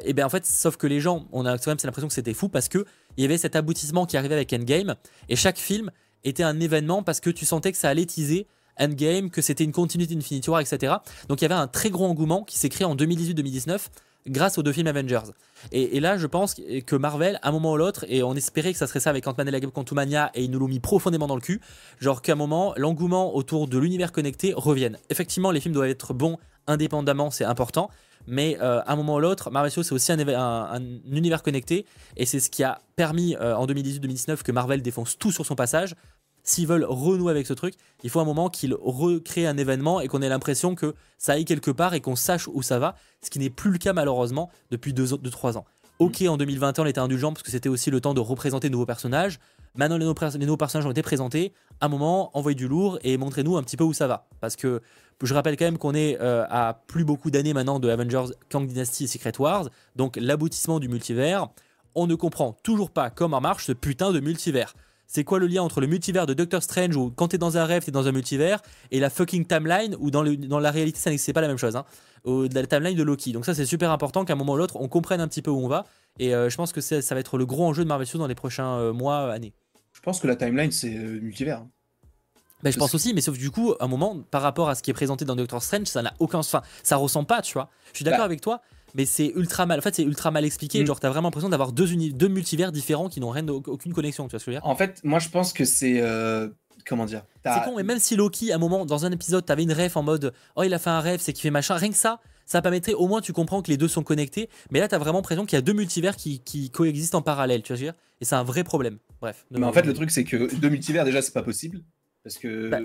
[SPEAKER 1] et bien en fait, sauf que les gens, on a quand même l'impression que c'était fou parce que il y avait cet aboutissement qui arrivait avec Endgame et chaque film était un événement parce que tu sentais que ça allait teaser Endgame, que c'était une continuité d'Infinity War, etc. Donc il y avait un très gros engouement qui s'est créé en 2018-2019 grâce aux deux films Avengers. Et, là, je pense que Marvel, à un moment ou l'autre, et on espérait que ça serait ça avec Ant-Man et la Quantumania, et ils nous l'ont mis profondément dans le cul, genre qu'à un moment, l'engouement autour de l'univers connecté revienne. Effectivement, les films doivent être bons indépendamment, c'est important, mais euh, à un moment ou l'autre, Marvel Studios c'est aussi un, univers connecté, et c'est ce qui a permis euh, en 2018-2019 que Marvel défonce tout sur son passage. S'ils veulent renouer avec ce truc, il faut un moment qu'ils recréent un événement et qu'on ait l'impression que ça aille quelque part et qu'on sache où ça va, ce qui n'est plus le cas malheureusement depuis 2-3 ans. Ok, en 2021, on était indulgent parce que c'était aussi le temps de représenter de nouveaux personnages. Maintenant, les nouveaux, personnages ont été présentés. À un moment, envoyez du lourd et montrez-nous un petit peu où ça va. Parce que je rappelle quand même qu'on est euh, à plus beaucoup d'années maintenant de Avengers, Kang Dynasty et Secret Wars, donc l'aboutissement du multivers. On ne comprend toujours pas comment marche ce putain de multivers. C'est quoi le lien entre le multivers de Doctor Strange où quand t'es dans un rêve t'es dans un multivers et la fucking timeline où dans, la réalité ça c'est pas la même chose hein, la timeline de Loki. Donc ça c'est super important qu'à un moment ou l'autre on comprenne un petit peu où on va et euh, je pense que ça va être le gros enjeu de Marvel Studios dans les prochains euh, mois années.
[SPEAKER 2] Je pense que la timeline c'est multivers. Hein.
[SPEAKER 1] Ben, je pense aussi, mais sauf du coup, à un moment, par rapport à ce qui est présenté dans Doctor Strange, ça n'a aucun sens. ça ressemble pas, tu vois. Je suis d'accord bah. avec toi, mais c'est ultra mal. En fait, c'est ultra mal expliqué. Mm. Genre, t'as vraiment l'impression d'avoir deux, deux multivers différents qui n'ont rien, aucune connexion. Tu vois ce que je veux dire?
[SPEAKER 2] En fait, moi, je pense que c'est. Euh, comment dire
[SPEAKER 1] C'est con, mais même si Loki, à un moment, dans un épisode, t'avais une rêve en mode Oh, il a fait un rêve, c'est qu'il fait machin, rien que ça, ça permettrait au moins, tu comprends que les deux sont connectés. Mais là, t'as vraiment l'impression qu'il y a deux multivers qui, qui, coexistent en parallèle, tu vois ce que je veux dire? Et c'est un vrai problème. Bref.
[SPEAKER 2] Mais en fait, le truc, c'est que deux multivers, déjà, c'est pas possible. Parce que. Bah,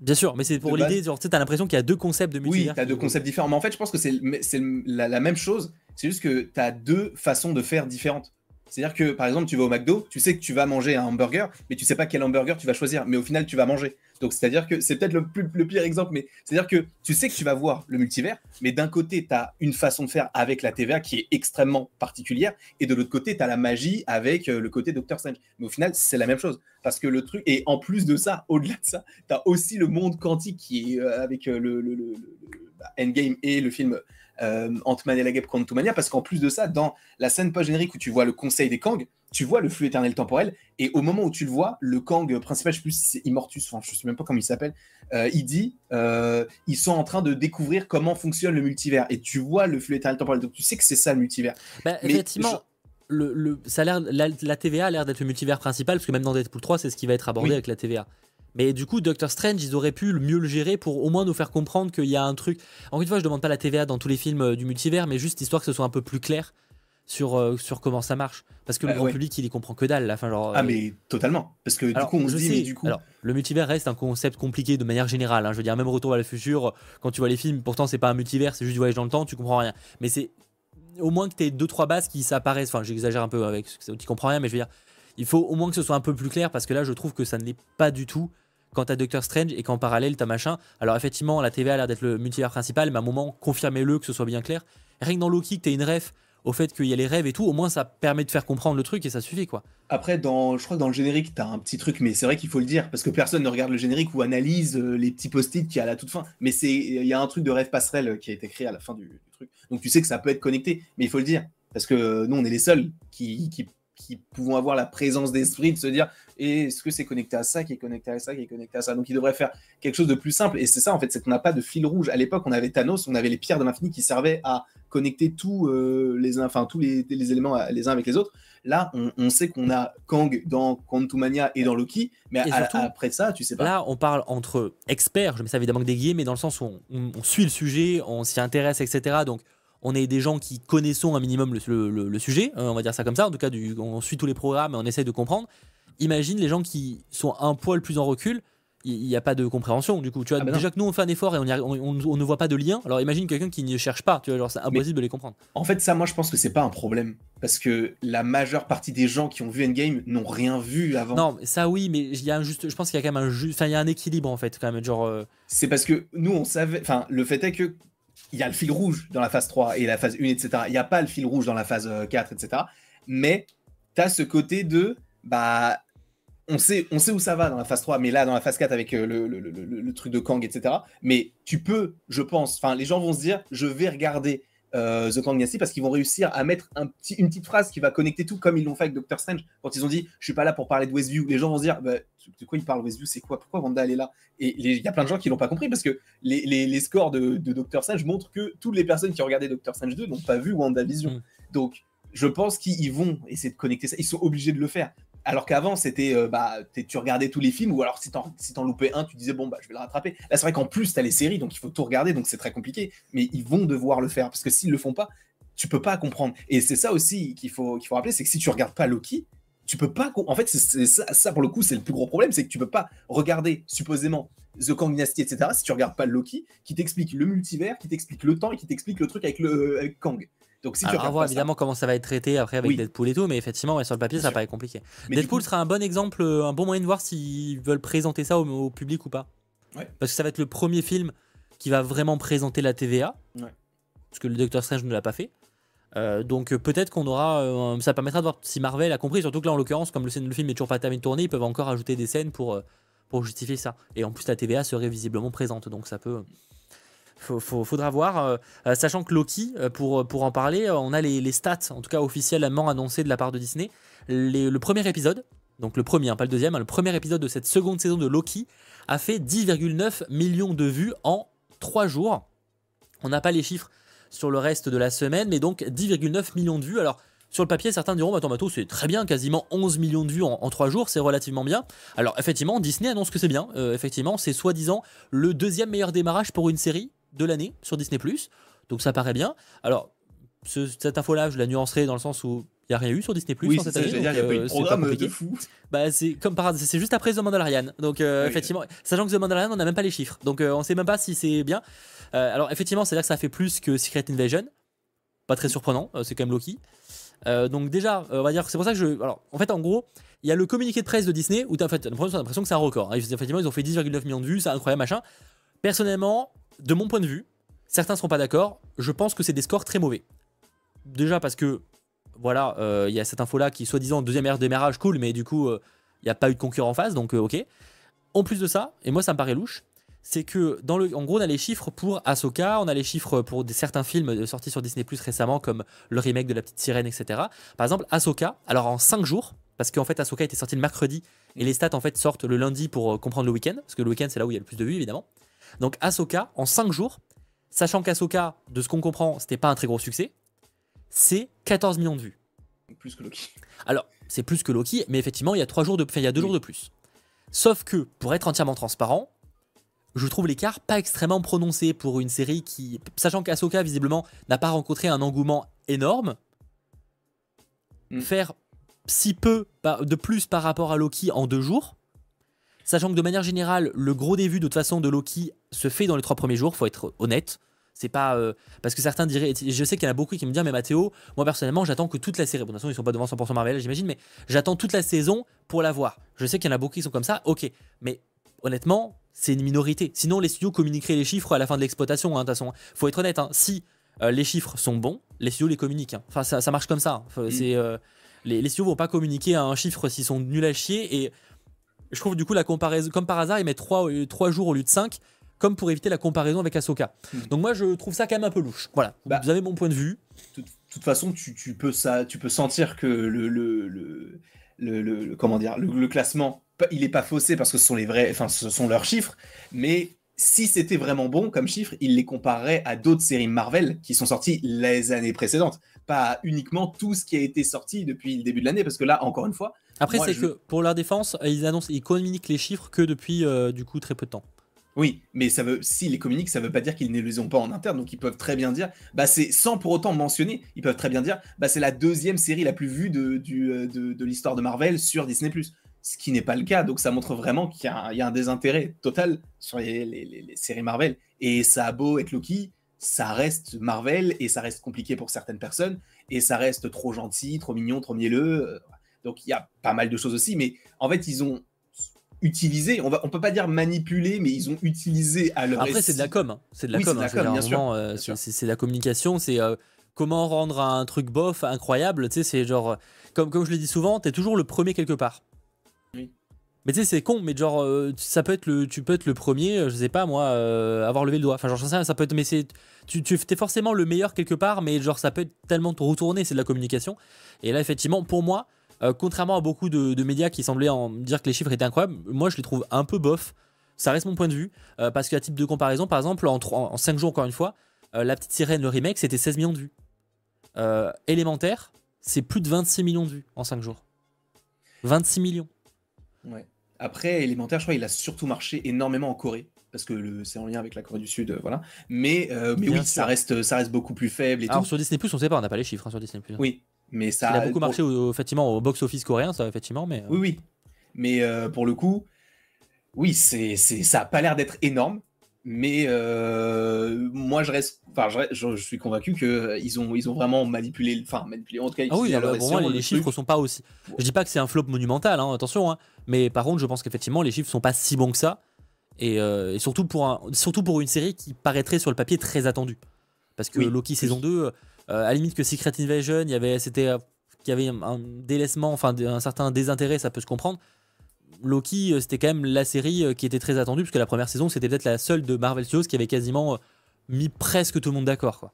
[SPEAKER 1] Bien sûr, mais c'est pour l'idée, genre, tu as l'impression qu'il y a deux concepts de multivers.
[SPEAKER 2] Oui, tu as deux concepts différents. Mais en fait, je pense que c'est la, la, même chose. C'est juste que tu as deux façons de faire différentes. C'est-à-dire que, par exemple, tu vas au McDo, tu sais que tu vas manger un hamburger, mais tu sais pas quel hamburger tu vas choisir. Mais au final, tu vas manger. Donc, c'est-à-dire que c'est peut-être le, pire exemple, mais c'est-à-dire que tu sais que tu vas voir le multivers, mais d'un côté, tu as une façon de faire avec la TVA qui est extrêmement particulière, et de l'autre côté, tu as la magie avec euh, le côté Doctor Strange. Mais au final, c'est la même chose. Parce que le truc, et en plus de ça, au-delà de ça, tu as aussi le monde quantique qui est euh, avec euh, le, bah, Endgame et le film Ant-Man et la Guêpe Quantumania, parce qu'en plus de ça, dans la scène post-générique où tu vois le conseil des Kang, tu vois le flux éternel temporel, et au moment où tu le vois, le Kang principal, je sais plus si c'est Immortus, enfin, je sais même pas comment il s'appelle, euh, il dit euh, ils sont en train de découvrir comment fonctionne le multivers, et tu vois le flux éternel temporel, donc tu sais que c'est ça le multivers.
[SPEAKER 1] Bah, effectivement. Le, ça a la, TVA a l'air d'être le multivers principal, parce que même dans Deadpool 3, c'est ce qui va être abordé avec la TVA. Mais du coup, Doctor Strange, ils auraient pu mieux le gérer pour au moins nous faire comprendre qu'il y a un truc. Encore une fois, je demande pas la TVA dans tous les films euh, du multivers, mais juste histoire que ce soit un peu plus clair sur, euh, sur comment ça marche. Parce que le bah, grand public, il y comprend que dalle. Genre,
[SPEAKER 2] ah, mais totalement. Parce que du coup, on se dit, mais du coup. Alors,
[SPEAKER 1] le multivers reste un concept compliqué de manière générale. Hein. Je veux dire, même Retour vers le futur, quand tu vois les films, pourtant, c'est pas un multivers, c'est juste du voyage dans le temps, tu comprends rien. Mais c'est au moins que tu aies deux, trois bases qui s'apparaissent. Enfin, j'exagère un peu avec ce que tu comprends rien, mais je veux dire, il faut au moins que ce soit un peu plus clair parce que là, je trouve que ça ne l'est pas du tout quand t'as Doctor Strange et qu'en parallèle t'as machin. Alors effectivement, la TV a l'air d'être le multivers principal, mais à un moment, confirmez-le que ce soit bien clair. Rien que dans Loki, que une ref au fait qu'il y a les rêves et tout, au moins ça permet de faire comprendre le truc et ça suffit quoi.
[SPEAKER 2] Après, dans, je crois que dans le générique, t'as un petit truc, mais c'est vrai qu'il faut le dire parce que personne ne regarde le générique ou analyse euh, les petits post-it qui y a à la toute fin. Mais il y a un truc de rêve passerelle qui a été créé à la fin du, truc. Donc tu sais que ça peut être connecté, mais il faut le dire parce que nous on est les seuls qui qui pouvons avoir la présence d'esprit de se dire est-ce que c'est connecté à ça, qui est connecté à ça, qui est connecté à ça? Donc il devrait faire quelque chose de plus simple. Et c'est ça, en fait, c'est qu'on n'a pas de fil rouge. À l'époque, on avait Thanos, on avait les pierres de l'infini qui servaient à connecter tous, euh, les, enfin, tous les, éléments les uns avec les autres. Là, on, sait qu'on a Kang dans Quantumania et dans Loki, mais après ça, tu sais pas.
[SPEAKER 1] Là, on parle entre experts, je mets ça évidemment que des guillemets, mais dans le sens où on, on suit le sujet, on s'y intéresse, etc. Donc, on est des gens qui connaissons un minimum le, sujet, hein, on va dire ça comme ça, en tout cas du, on suit tous les programmes et on essaie de comprendre. Imagine les gens qui sont un poil plus en recul, il n'y a pas de compréhension du coup. Tu vois, ah bah déjà que nous on fait un effort et on, on, ne voit pas de lien, alors imagine quelqu'un qui ne cherche pas, tu vois, genre c'est impossible de les comprendre.
[SPEAKER 2] En fait, ça, moi je pense que c'est pas un problème parce que la majeure partie des gens qui ont vu Endgame n'ont rien vu avant.
[SPEAKER 1] Non, ça oui, mais il y a juste, je pense qu'il y a quand même un juste, enfin il y a un équilibre en fait quand même, genre. Euh,
[SPEAKER 2] c'est parce que nous on savait, enfin le fait est que il y a le fil rouge dans la phase 3 et la phase 1, etc. Il n'y a pas le fil rouge dans la phase 4, euh, etc. Mais tu as ce côté de, bah, on sait, on sait où ça va dans la phase 3, mais là, dans la phase 4, avec euh, le, truc de Kang, etc. Mais tu peux, je pense, enfin, les gens vont se dire, je vais regarder euh, The Kang Dynasty parce qu'ils vont réussir à mettre un petit, une petite phrase qui va connecter tout comme ils l'ont fait avec Doctor Strange quand ils ont dit je suis pas là pour parler de Westview. Les gens vont se dire bah, de quoi ils parlent Westview c'est quoi? Pourquoi Wanda elle est là? Et il y a plein de gens qui l'ont pas compris parce que les, les, scores de, de, Doctor Strange montrent que toutes les personnes qui ont regardé Doctor Strange 2 n'ont pas vu WandaVision. Mm. donc je pense qu'ils vont essayer de connecter ça. Ils sont obligés de le faire alors qu'avant, c'était, euh, bah, tu regardais tous les films, ou alors si t'en, si loupais un, tu disais, bon, bah, je vais le rattraper. Là, c'est vrai qu'en plus, t'as les séries, donc il faut tout regarder, donc c'est très compliqué. Mais ils vont devoir le faire, parce que s'ils le font pas, tu peux pas comprendre. Et c'est ça aussi qu'il faut, faut rappeler, c'est que si tu regardes pas Loki, tu peux pas. En fait, c'est ça, pour le coup, c'est le plus gros problème, c'est que tu peux pas regarder supposément The Kang Dynasty, etc. Si tu regardes pas Loki, qui t'explique le multivers, qui t'explique le temps et qui t'explique le truc avec le avec Kang.
[SPEAKER 1] Donc si tu on voir évidemment comment ça va être traité après avec Deadpool et tout, mais effectivement, sur le papier, ça paraît compliqué. Deadpool sera un bon exemple, euh, un bon moyen de voir s'ils veulent présenter ça au, public ou pas. Parce que ça va être le premier film qui va vraiment présenter la TVA. Parce que le Doctor Strange ne l'a pas fait. Euh, donc euh, peut-être qu'on aura, euh, ça permettra de voir si Marvel a compris, surtout que là en l'occurrence, comme le, le film est toujours pas terminé de tourner, ils peuvent encore ajouter des scènes pour, pour justifier ça. Et en plus la TVA serait visiblement présente, donc ça peut... faudra voir, sachant que Loki, pour, pour en parler, on a les, stats, en tout cas officiellement annoncées de la part de Disney. le premier épisode, donc le premier, hein, pas le deuxième, hein, le premier épisode de cette seconde saison de Loki a fait 10,9 millions de vues en 3 jours. On n'a pas les chiffres sur le reste de la semaine, mais donc 10,9 millions de vues. Alors, sur le papier, certains diront, bah, attends, c'est très bien, quasiment 11 millions de vues en, 3 jours, c'est relativement bien. Alors, effectivement, Disney annonce que c'est bien. Euh, effectivement, c'est soi-disant le deuxième meilleur démarrage pour une série de l'année sur Disney. Donc, ça paraît bien. Alors, cette info-là, je la nuancerai dans le sens où il n'y a rien eu sur Disney Plus
[SPEAKER 2] cette année. Il a pas eu de euh, programme de fou.
[SPEAKER 1] Bah, c'est comme par c'est juste après The Mandalorian. Donc, euh, effectivement, sachant que The Mandalorian, on n'a même pas les chiffres. Donc, on sait même pas si c'est bien. Euh, alors effectivement, c'est-à-dire que ça fait plus que Secret Invasion. Pas très surprenant, euh, c'est quand même Loki. Euh, donc déjà, on va dire, c'est pour ça que je... Alors, en fait, en gros, il y a le communiqué de presse de Disney où tu as en fait, l'impression que c'est un record. Hein. Effectivement, ils ont fait 10,9 millions de vues, c'est incroyable, machin. Personnellement, de mon point de vue, certains ne seront pas d'accord, je pense que c'est des scores très mauvais. Déjà parce que, voilà, il y a cette info-là qui, soi-disant, deuxième meilleur démarrage, cool, mais du coup, il n'y a pas eu de concurrent en face, donc ok. En plus de ça, et moi ça me paraît louche, c'est que dans le, en gros, on a les chiffres pour Ahsoka, on a les chiffres pour certains films sortis sur Disney Plus récemment, comme le remake de La Petite Sirène, etc. Par exemple, Ahsoka, alors en 5 jours, parce qu'en fait, Ahsoka était sorti le mercredi et les stats en fait sortent le lundi pour euh, comprendre le week-end, parce que le week-end c'est là où il y a le plus de vues évidemment. Donc Ahsoka, en 5 jours, sachant qu'Ahsoka, de ce qu'on comprend, c'était pas un très gros succès, c'est 14 millions de vues.
[SPEAKER 2] Plus que Loki.
[SPEAKER 1] Alors, c'est plus que Loki, mais effectivement, il y a, trois jours de, il y a deux jours de plus. Sauf que, pour être entièrement transparent, je trouve l'écart pas extrêmement prononcé pour une série qui, sachant qu'Asoka visiblement n'a pas rencontré un engouement énorme, mm. faire si peu de plus par rapport à Loki en deux jours, sachant que de manière générale, le gros des vues de toute façon de Loki se fait dans les trois premiers jours, faut être honnête. C'est pas euh, parce que certains diraient, je sais qu'il y en a beaucoup qui me disent mais Mathéo, moi personnellement j'attends que toute la série, bon, de toute façon ils sont pas devant 100% Marvel j'imagine, mais j'attends toute la saison pour la voir. Je sais qu'il y en a beaucoup qui sont comme ça, ok, mais honnêtement c'est une minorité. Sinon, les studios communiqueraient les chiffres à la fin de l'exploitation. Hein, de toute façon, faut être honnête. Hein. Si euh, les chiffres sont bons, les studios les communiquent. Hein. Enfin, ça, marche comme ça. Mm. C'est euh, les, les, studios vont pas communiquer un chiffre s'ils sont nuls à chier. Et je trouve du coup la comparaison, comme par hasard, ils mettent 3, 3 euh, jours au lieu de 5 comme pour éviter la comparaison avec Ahsoka. Mm. Donc moi je trouve ça quand même un peu louche. Voilà, bah, vous avez mon point de vue.
[SPEAKER 2] De toute façon, tu, tu, peux ça, tu peux sentir que le, le, le, le comment dire, le, classement il n'est pas faussé parce que ce sont les vrais, enfin ce sont leurs chiffres, mais si c'était vraiment bon comme chiffre, il les comparerait à d'autres séries Marvel qui sont sorties les années précédentes, pas uniquement tout ce qui a été sorti depuis le début de l'année, parce que là, encore une fois.
[SPEAKER 1] Après, c'est que pour leur défense, ils annoncent, ils communiquent les chiffres que depuis euh, du coup très peu de temps.
[SPEAKER 2] Oui, mais ça veut, s'ils les communiquent, ça veut pas dire qu'ils ne les ont pas en interne, donc ils peuvent très bien dire, bah c'est sans pour autant mentionner, ils peuvent très bien dire, bah c'est la deuxième série la plus vue de, euh, de, l'histoire de Marvel sur Disney+ ce qui n'est pas le cas. Donc ça montre vraiment qu'il y, a un désintérêt total sur les, séries Marvel. Et ça a beau être Loki, ça reste Marvel et ça reste compliqué pour certaines personnes et ça reste trop gentil, trop mignon, trop mielleux. Euh, donc il y a pas mal de choses aussi, mais en fait ils ont utilisé, on va, on peut pas dire manipuler, mais ils ont utilisé à leur.
[SPEAKER 1] Après c'est de la com, hein. c'est de la com, hein. euh, c'est de la communication, c'est euh, comment rendre un truc bof incroyable. Tu sais, c'est genre comme comme je le dis souvent, t'es toujours le premier quelque part. Mais tu sais, c'est con, mais genre, euh, ça peut être le, tu peux être le premier, euh, je sais pas moi, euh, avoir levé le doigt. Enfin, genre, ça, ça peut être, mais c'est, tu, tu es forcément le meilleur quelque part, mais genre, ça peut être tellement te retourner, c'est de la communication. Et là, effectivement, pour moi, contrairement à beaucoup de, médias qui semblaient en dire que les chiffres étaient incroyables, moi, je les trouve un peu bof. Ça reste mon point de vue, parce qu'à titre de comparaison, par exemple, en, en 5 jours, encore une fois, La Petite Sirène, le remake, c'était 16 millions de vues. élémentaire, c'est plus de 26 millions de vues en 5 jours. 26 millions.
[SPEAKER 2] Ouais. Après, élémentaire, je crois, il a surtout marché énormément en Corée parce que c'est en lien avec la Corée du Sud, euh, voilà. Mais, euh, mais oui, ça reste, ça reste beaucoup plus faible. Et
[SPEAKER 1] Alors sur Disney Plus, on sait pas, on n'a pas les chiffres hein, sur Disney Plus.
[SPEAKER 2] Oui, mais ça.
[SPEAKER 1] Il a beaucoup marché au, effectivement au box office coréen, ça effectivement, mais. Euh.
[SPEAKER 2] Oui, oui. Mais pour le coup, oui, c'est, ça a pas l'air d'être énorme. Mais euh, moi, je reste, enfin, je, suis convaincu que euh, ils ont, ils ont vraiment manipulé, enfin, manipulé en tout cas.
[SPEAKER 1] Ah oui, pour moi, les, chiffres sont pas aussi. Je dis pas que c'est un flop monumental, hein, attention. Hein, mais par contre, je pense qu'effectivement, les chiffres sont pas si bons que ça, et, euh, surtout pour un, surtout pour une série qui paraîtrait sur le papier très attendue. Parce que Loki saison 2, à la limite que Secret Invasion, il y avait, avait un délaissement, enfin, un certain désintérêt, ça peut se comprendre. Loki, euh, c'était quand même la série euh, qui était très attendue, puisque la première saison, c'était peut-être la seule de Marvel Studios qui avait quasiment euh, mis presque tout le monde d'accord. Quoi.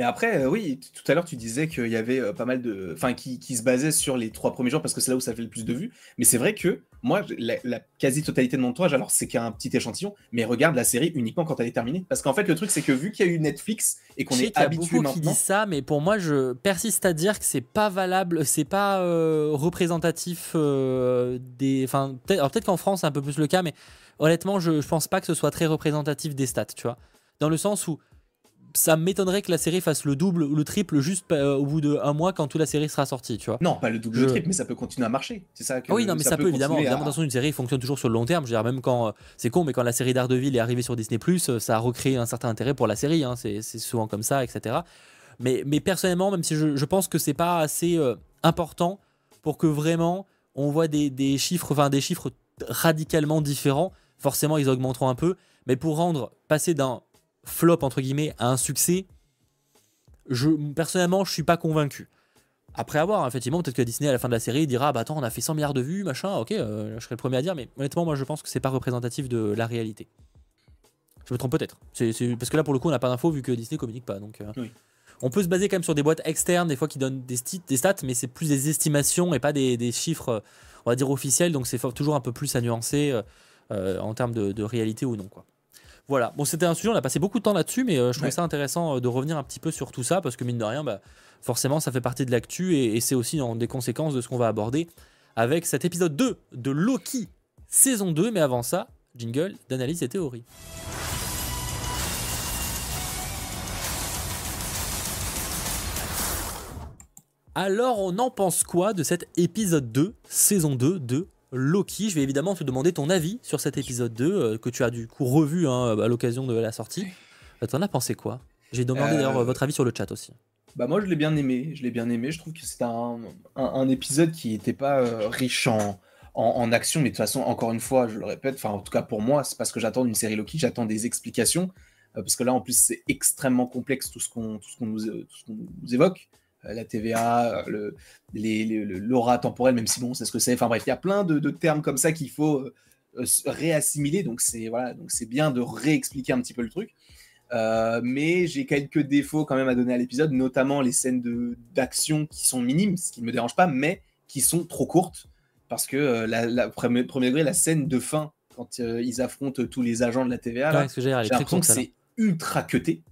[SPEAKER 2] Mais après, oui, tout à l'heure, tu disais qu'il y avait pas mal de. Enfin, qui, se basait sur les trois premiers jours parce que c'est là où ça fait le plus de vues. Mais c'est vrai que moi, la, quasi-totalité de mon entourage, alors c'est qu'un petit échantillon, mais regarde la série uniquement quand elle est terminée. Parce qu'en fait, le truc, c'est que vu qu'il y a eu Netflix et qu'on est habitué
[SPEAKER 1] maintenant. qui dit ça, mais pour moi, je persiste à dire que c'est pas valable, c'est pas euh, représentatif euh, des. Enfin, peut-être peut qu'en France, c'est un peu plus le cas, mais honnêtement, je, je pense pas que ce soit très représentatif des stats, tu vois. Dans le sens où ça m'étonnerait que la série fasse le double ou le triple juste euh, au bout d'un mois quand toute la série sera sortie, tu vois.
[SPEAKER 2] Non, pas le double ou le triple, mais ça peut continuer à marcher. C'est ça
[SPEAKER 1] que, Oui, non, mais ça, peut, évidemment. Évidemment, dans une série fonctionne toujours sur le long terme. Je veux dire, même quand euh, c'est con, mais quand la série d'Ardeville est arrivée sur Disney, euh, ça a recréé un certain intérêt pour la série. Hein. C'est souvent comme ça, etc. Mais, mais personnellement, même si je, pense que c'est pas assez important pour que vraiment on voit des, des chiffres, enfin des chiffres radicalement différents, forcément ils augmenteront un peu. Mais pour rendre passer d'un flop entre guillemets à un succès, je, personnellement, je suis pas convaincu. Après avoir, effectivement, peut-être que Disney à la fin de la série dira bah attends, on a fait 100 milliards de vues, machin, ok, euh, je serai le premier à dire, mais honnêtement, moi je pense que c'est pas représentatif de la réalité. Je me trompe peut-être. Parce que là, pour le coup, on n'a pas d'infos vu que Disney communique pas. Donc, On peut se baser quand même sur des boîtes externes, des fois qui donnent des, des stats, mais c'est plus des estimations et pas des, chiffres, on va dire, officiels. Donc c'est toujours un peu plus à nuancer en termes de, de, réalité ou non. Quoi. Voilà, bon, c'était un sujet, on a passé beaucoup de temps là-dessus, mais euh, je trouvais ça intéressant euh, de revenir un petit peu sur tout ça, parce que mine de rien, bah, forcément, ça fait partie de l'actu et, c'est aussi dans des conséquences de ce qu'on va aborder avec cet épisode 2 de Loki, saison 2. Mais avant ça, jingle d'analyse et théorie. Alors, on en pense quoi de cet épisode 2, saison 2 de Loki. Je vais évidemment te demander ton avis sur cet épisode 2 euh, que tu as du coup revu hein, à l'occasion de la sortie. Euh, t'en as pensé quoi? J'ai demandé d'ailleurs euh, votre avis sur le chat aussi.
[SPEAKER 2] Bah moi je l'ai bien aimé, je l'ai bien aimé. Je trouve que c'est un, épisode qui n'était pas riche en, en, action, mais de toute façon encore une fois, je le répète, enfin en tout cas pour moi, c'est parce que j'attends d'une série Loki, j'attends des explications parce que là en plus c'est extrêmement complexe tout ce qu'on nous, nous évoque. Euh, la TVA, le, l'aura temporelle, même si bon, c'est ce que c'est. Enfin bref, il y a plein de, termes comme ça qu'il faut euh, réassimiler. Donc c'est voilà, donc c'est bien de réexpliquer un petit peu le truc. Euh, mais j'ai quelques défauts quand même à donner à l'épisode, notamment les scènes d'action qui sont minimes, ce qui ne me dérange pas, mais qui sont trop courtes. Parce que la, premier, degré, la scène de fin, quand ils affrontent tous les agents de la TVA, j'ai l'impression que c'est ultra cuté.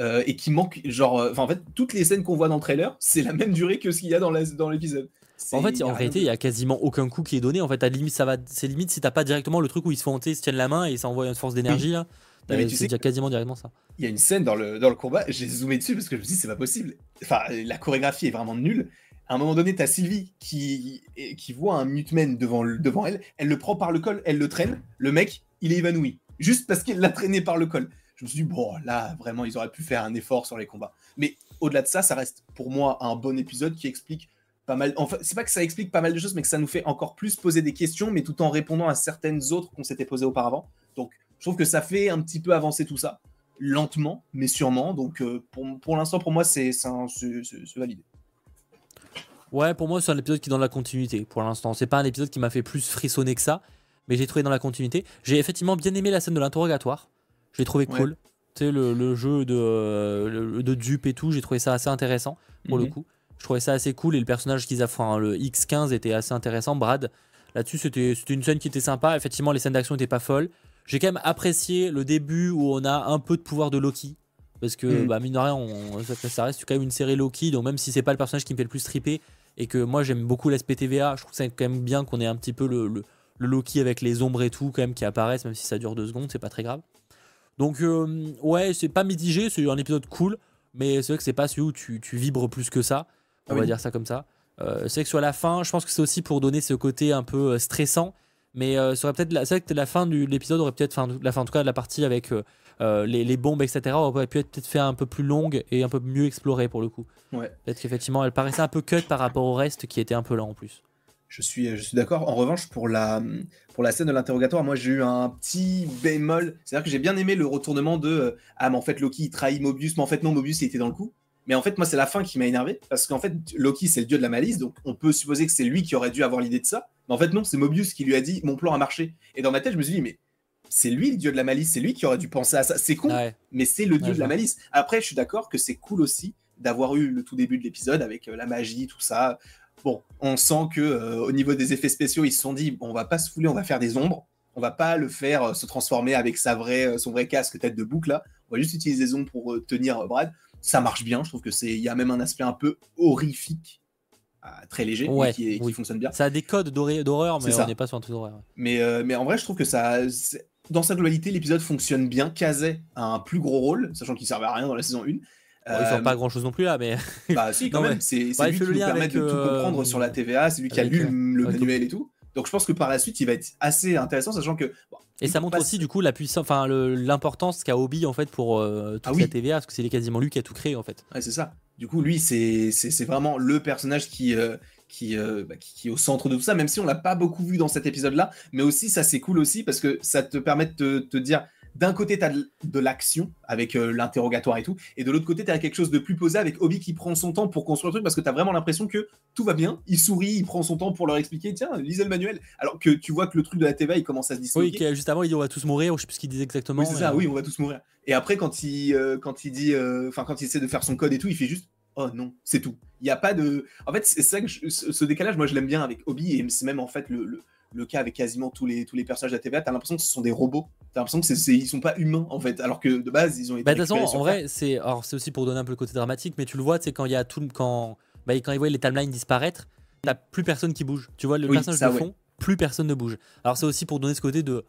[SPEAKER 2] Euh, et qui manque, genre, euh, en fait, toutes les scènes qu'on voit dans le trailer, c'est la même durée que ce qu'il y a dans l'épisode.
[SPEAKER 1] En fait, en réalité, il y a quasiment aucun coup qui est donné. En fait, à limite, ça va, c'est limite si t'as pas directement le truc où ils se font ils se tiennent la main et ça envoie une force d'énergie là. C'est déjà quasiment directement ça.
[SPEAKER 2] Il y a une scène dans le, dans le combat, j'ai zoomé dessus parce que je me suis dit c'est pas possible. Enfin, la chorégraphie est vraiment nulle. À un moment donné, t'as Sylvie qui, qui voit un mutman devant, devant elle, elle le prend par le col, elle le traîne, le mec, il est évanoui. Juste parce qu'il l'a traîné par le col je me suis dit, bon, là, vraiment, ils auraient pu faire un effort sur les combats. Mais au-delà de ça, ça reste pour moi un bon épisode qui explique pas mal. Enfin, c'est pas que ça explique pas mal de choses, mais que ça nous fait encore plus poser des questions, mais tout en répondant à certaines autres qu'on s'était posées auparavant. Donc, je trouve que ça fait un petit peu avancer tout ça, lentement, mais sûrement. Donc, euh, pour, pour l'instant, pour moi, c'est validé.
[SPEAKER 1] Ouais, pour moi, c'est un épisode qui est dans la continuité pour l'instant. C'est pas un épisode qui m'a fait plus frissonner que ça, mais j'ai trouvé dans la continuité. J'ai effectivement bien aimé la scène de l'interrogatoire. Je l'ai trouvé cool. Tu sais, le, jeu de, euh, de dupe et tout, j'ai trouvé ça assez intéressant pour le mhm. coup. Je trouvais ça assez cool et le personnage qu'ils affrontent, le X15 était assez intéressant. Brad, là-dessus, c'était une scène qui était sympa. Effectivement, les scènes d'action n'étaient pas folles. J'ai quand même apprécié le début où on a un peu de pouvoir de Loki. Parce que, mhm. bah, mine de rien, on, ça, reste quand même une série Loki. Donc, même si c'est pas le personnage qui me fait le plus triper et que moi j'aime beaucoup l'aspect TVA, je trouve ça quand même bien qu'on ait un petit peu le, le, le, Loki avec les ombres et tout, quand même, qui apparaissent, même si ça dure deux secondes, c'est pas très grave. Donc, euh, ouais, c'est pas mitigé, c'est un épisode cool, mais c'est vrai que c'est pas celui où tu, vibres plus que ça. On ah va dire ça comme ça. Euh, c'est vrai que sur la fin, je pense que c'est aussi pour donner ce côté un peu euh, stressant. Mais peut-être c'est vrai que la fin de l'épisode aurait peut-être, enfin la fin en tout cas de la partie avec les, bombes, etc. aurait pu être peut-être fait un peu plus longue et un peu mieux explorée pour le coup.
[SPEAKER 2] Ouais.
[SPEAKER 1] Peut-être qu'effectivement elle paraissait un peu cut par rapport au reste qui était un peu lent en plus.
[SPEAKER 2] Je suis, je suis d'accord. En revanche, pour la, pour la scène de l'interrogatoire, moi j'ai eu un petit bémol. C'est-à-dire que j'ai bien aimé le retournement de euh, Ah, mais en fait, Loki il trahit Mobius, mais en fait, non, Mobius il était dans le coup. Mais en fait, moi, c'est la fin qui m'a énervé. Parce qu'en fait, Loki, c'est le dieu de la malice. Donc, on peut supposer que c'est lui qui aurait dû avoir l'idée de ça. Mais en fait, non, c'est Mobius qui lui a dit Mon plan a marché. Et dans ma tête, je me suis dit Mais c'est lui le dieu de la malice. C'est lui qui aurait dû penser à ça. C'est con, mais c'est le dieu de la malice. Après, je suis d'accord que c'est cool aussi d'avoir eu le tout début de l'épisode avec euh, la magie, tout ça. Bon, on sent que euh, au niveau des effets spéciaux, ils se sont dit bon, on va pas se fouler, on va faire des ombres. On va pas le faire euh, se transformer avec sa vraie, euh, son vrai casque tête de boucle là. On va juste utiliser des ombres pour tenir Brad. Ça marche bien. Je trouve que c'est, il y a même un aspect un peu horrifique, très léger, qui, fonctionne bien.
[SPEAKER 1] Ça a des codes d'horreur, mais on n'est pas sur un truc d'horreur.
[SPEAKER 2] Mais, mais en vrai, je trouve que ça, dans sa globalité, l'épisode fonctionne bien. Kazé a un plus gros rôle, sachant qu'il servait à rien dans la saison 1
[SPEAKER 1] ils font pas grand chose non plus là, mais. [laughs]
[SPEAKER 2] Bah si, quand même. C'est lui qui nous permet de tout euh, comprendre sur la TVA, c'est lui qui a lu le manuel et tout. Donc je pense que par la suite, il va être assez intéressant, sachant que.
[SPEAKER 1] et ça montre aussi du coup la puissance, enfin l'importance qu'a Obi en fait pour euh, toute ah la TVA, parce que c'est quasiment lui qui a tout créé en fait.
[SPEAKER 2] Ouais, c'est ça. Du coup, lui, c'est vraiment le personnage qui, euh, qui, bah, qui, qui, est au centre de tout ça, même si on l'a pas beaucoup vu dans cet épisode-là. Mais aussi, ça c'est cool aussi parce que ça te permet de te, te dire d'un côté, tu as de, l'action avec euh, l'interrogatoire et tout, et de l'autre côté, tu as quelque chose de plus posé avec Obi qui prend son temps pour construire le truc parce que tu as vraiment l'impression que tout va bien, il sourit, il prend son temps pour leur expliquer, tiens, lisez le manuel. Alors que tu vois que le truc de la TVA, il commence à se disloquer.
[SPEAKER 1] Oui, juste avant, il dit on va tous mourir, je sais plus ce qu'il disait exactement.
[SPEAKER 2] Oui, c'est ça, oui, on va tous mourir. Et après, quand il, euh, quand il dit, euh, enfin, quand il essaie de faire son code et tout, il fait juste oh non, c'est tout. Il n'y a pas de. En fait, c'est ça que ce décalage, moi, je l'aime bien avec Obi, et c'est même en fait le le cas avec quasiment tous les, tous les personnages de la TVA, t'as l'impression que ce sont des robots. T'as l'impression que c'est, ils sont pas humains en fait, alors que de base ils ont été.
[SPEAKER 1] Bah, de toute façon, en vrai, c'est, alors c'est aussi pour donner un peu le côté dramatique, mais tu le vois, c'est quand il y a tout, quand, bah, quand ils voient les timelines disparaître, t'as plus personne qui bouge. Tu vois le personnage de fond, plus personne ne bouge. Alors c'est aussi pour donner ce côté de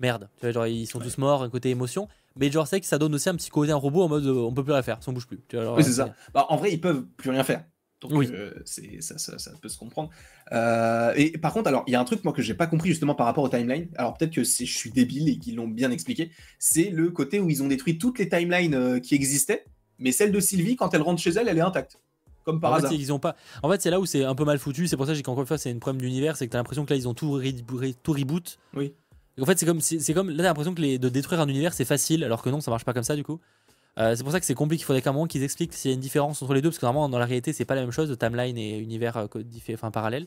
[SPEAKER 1] merde, tu vois, genre ils sont tous morts, un côté émotion. Mais genre c'est que ça donne aussi un petit côté un robot en mode euh, on peut plus rien faire, ça bouge plus.
[SPEAKER 2] Tu vois, oui c'est ça. Bah, en vrai ils peuvent plus rien faire oui. Euh, c'est, ça, ça, peut se comprendre. Euh, et par contre, alors il y a un truc moi que j'ai pas compris justement par rapport aux timelines. Alors peut-être que je suis débile et qu'ils l'ont bien expliqué. C'est le côté où ils ont détruit toutes les timelines euh, qui existaient, mais celle de Sylvie, quand elle rentre chez elle, elle est intacte. Comme par
[SPEAKER 1] en
[SPEAKER 2] hasard.
[SPEAKER 1] Fait, ils ont pas... En fait, c'est là où c'est un peu mal foutu. C'est pour ça que j'ai qu'encore une fois, c'est une problème d'univers. C'est que t'as l'impression que là, ils ont tout, tout reboot.
[SPEAKER 2] Oui.
[SPEAKER 1] en fait, c'est comme, c'est, comme là, t'as l'impression que les, de détruire un univers, c'est facile, alors que non, ça marche pas comme ça du coup. Euh, c'est pour ça que c'est compliqué. Il faudrait qu'à un moment qu'ils expliquent s'il y a une différence entre les deux, parce que normalement, dans la réalité, c'est pas la même chose, de timeline et univers euh, enfin, parallèle.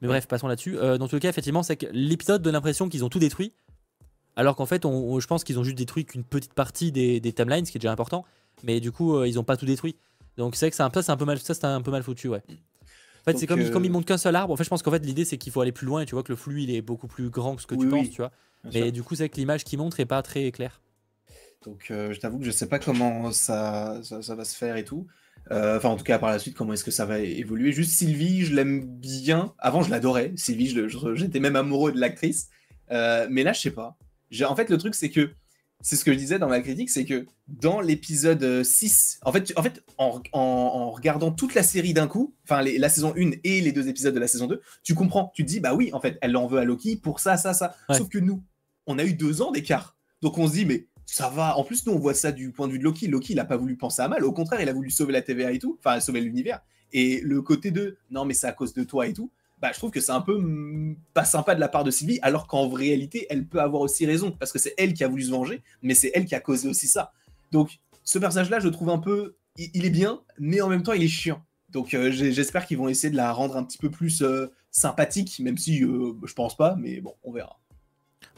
[SPEAKER 1] Mais bref, passons là-dessus. Euh, dans tout cas, effectivement, c'est que l'épisode donne l'impression qu'ils ont tout détruit, alors qu'en fait, je pense qu'ils ont juste détruit qu'une petite partie des, timelines, ce qui est déjà important. Mais du coup, ils ont pas tout détruit. Donc c'est vrai que ça, c'est un peu mal, ça c'est un peu mal foutu, ouais. En fait, c'est comme, comme ils montent qu'un seul arbre. En fait, je pense qu'en fait, l'idée c'est qu'il faut aller plus loin et tu vois que le flux il est beaucoup plus grand que ce que tu penses, tu vois. Mais du coup, c'est que l'image qui montre est pas très claire.
[SPEAKER 2] Donc euh, je t'avoue que je sais pas comment ça, ça, va se faire et tout. Euh, enfin, en tout cas, par la suite, comment est-ce que ça va évoluer. Juste Sylvie, je l'aime bien. Avant, je l'adorais. Sylvie, j'étais même amoureux de l'actrice. Euh, mais là, je sais pas. En fait, le truc, c'est que c'est ce que je disais dans ma critique, c'est que dans l'épisode 6, en fait, en, fait en, regardant toute la série d'un coup, enfin la saison 1 et les deux épisodes de la saison 2, tu comprends, tu te dis, bah oui, en fait, elle en veut à Loki pour ça, ça, ça. Sauf que nous, on a eu deux ans d'écart. Donc on se dit, mais ça va. En plus, nous, on voit ça du point de vue de Loki. Loki, il n'a pas voulu penser à mal. Au contraire, il a voulu sauver la TVA et tout. Enfin, sauver l'univers. Et le côté de non, mais c'est à cause de toi et tout. Bah, je trouve que c'est un peu mm, pas sympa de la part de Sylvie, alors qu'en réalité, elle peut avoir aussi raison. Parce que c'est elle qui a voulu se venger, mais c'est elle qui a causé aussi ça. Donc, ce personnage-là, je trouve un peu. Il, est bien, mais en même temps, il est chiant. Donc, euh, j'espère qu'ils vont essayer de la rendre un petit peu plus euh, sympathique, même si euh, je pense pas, mais bon, on verra.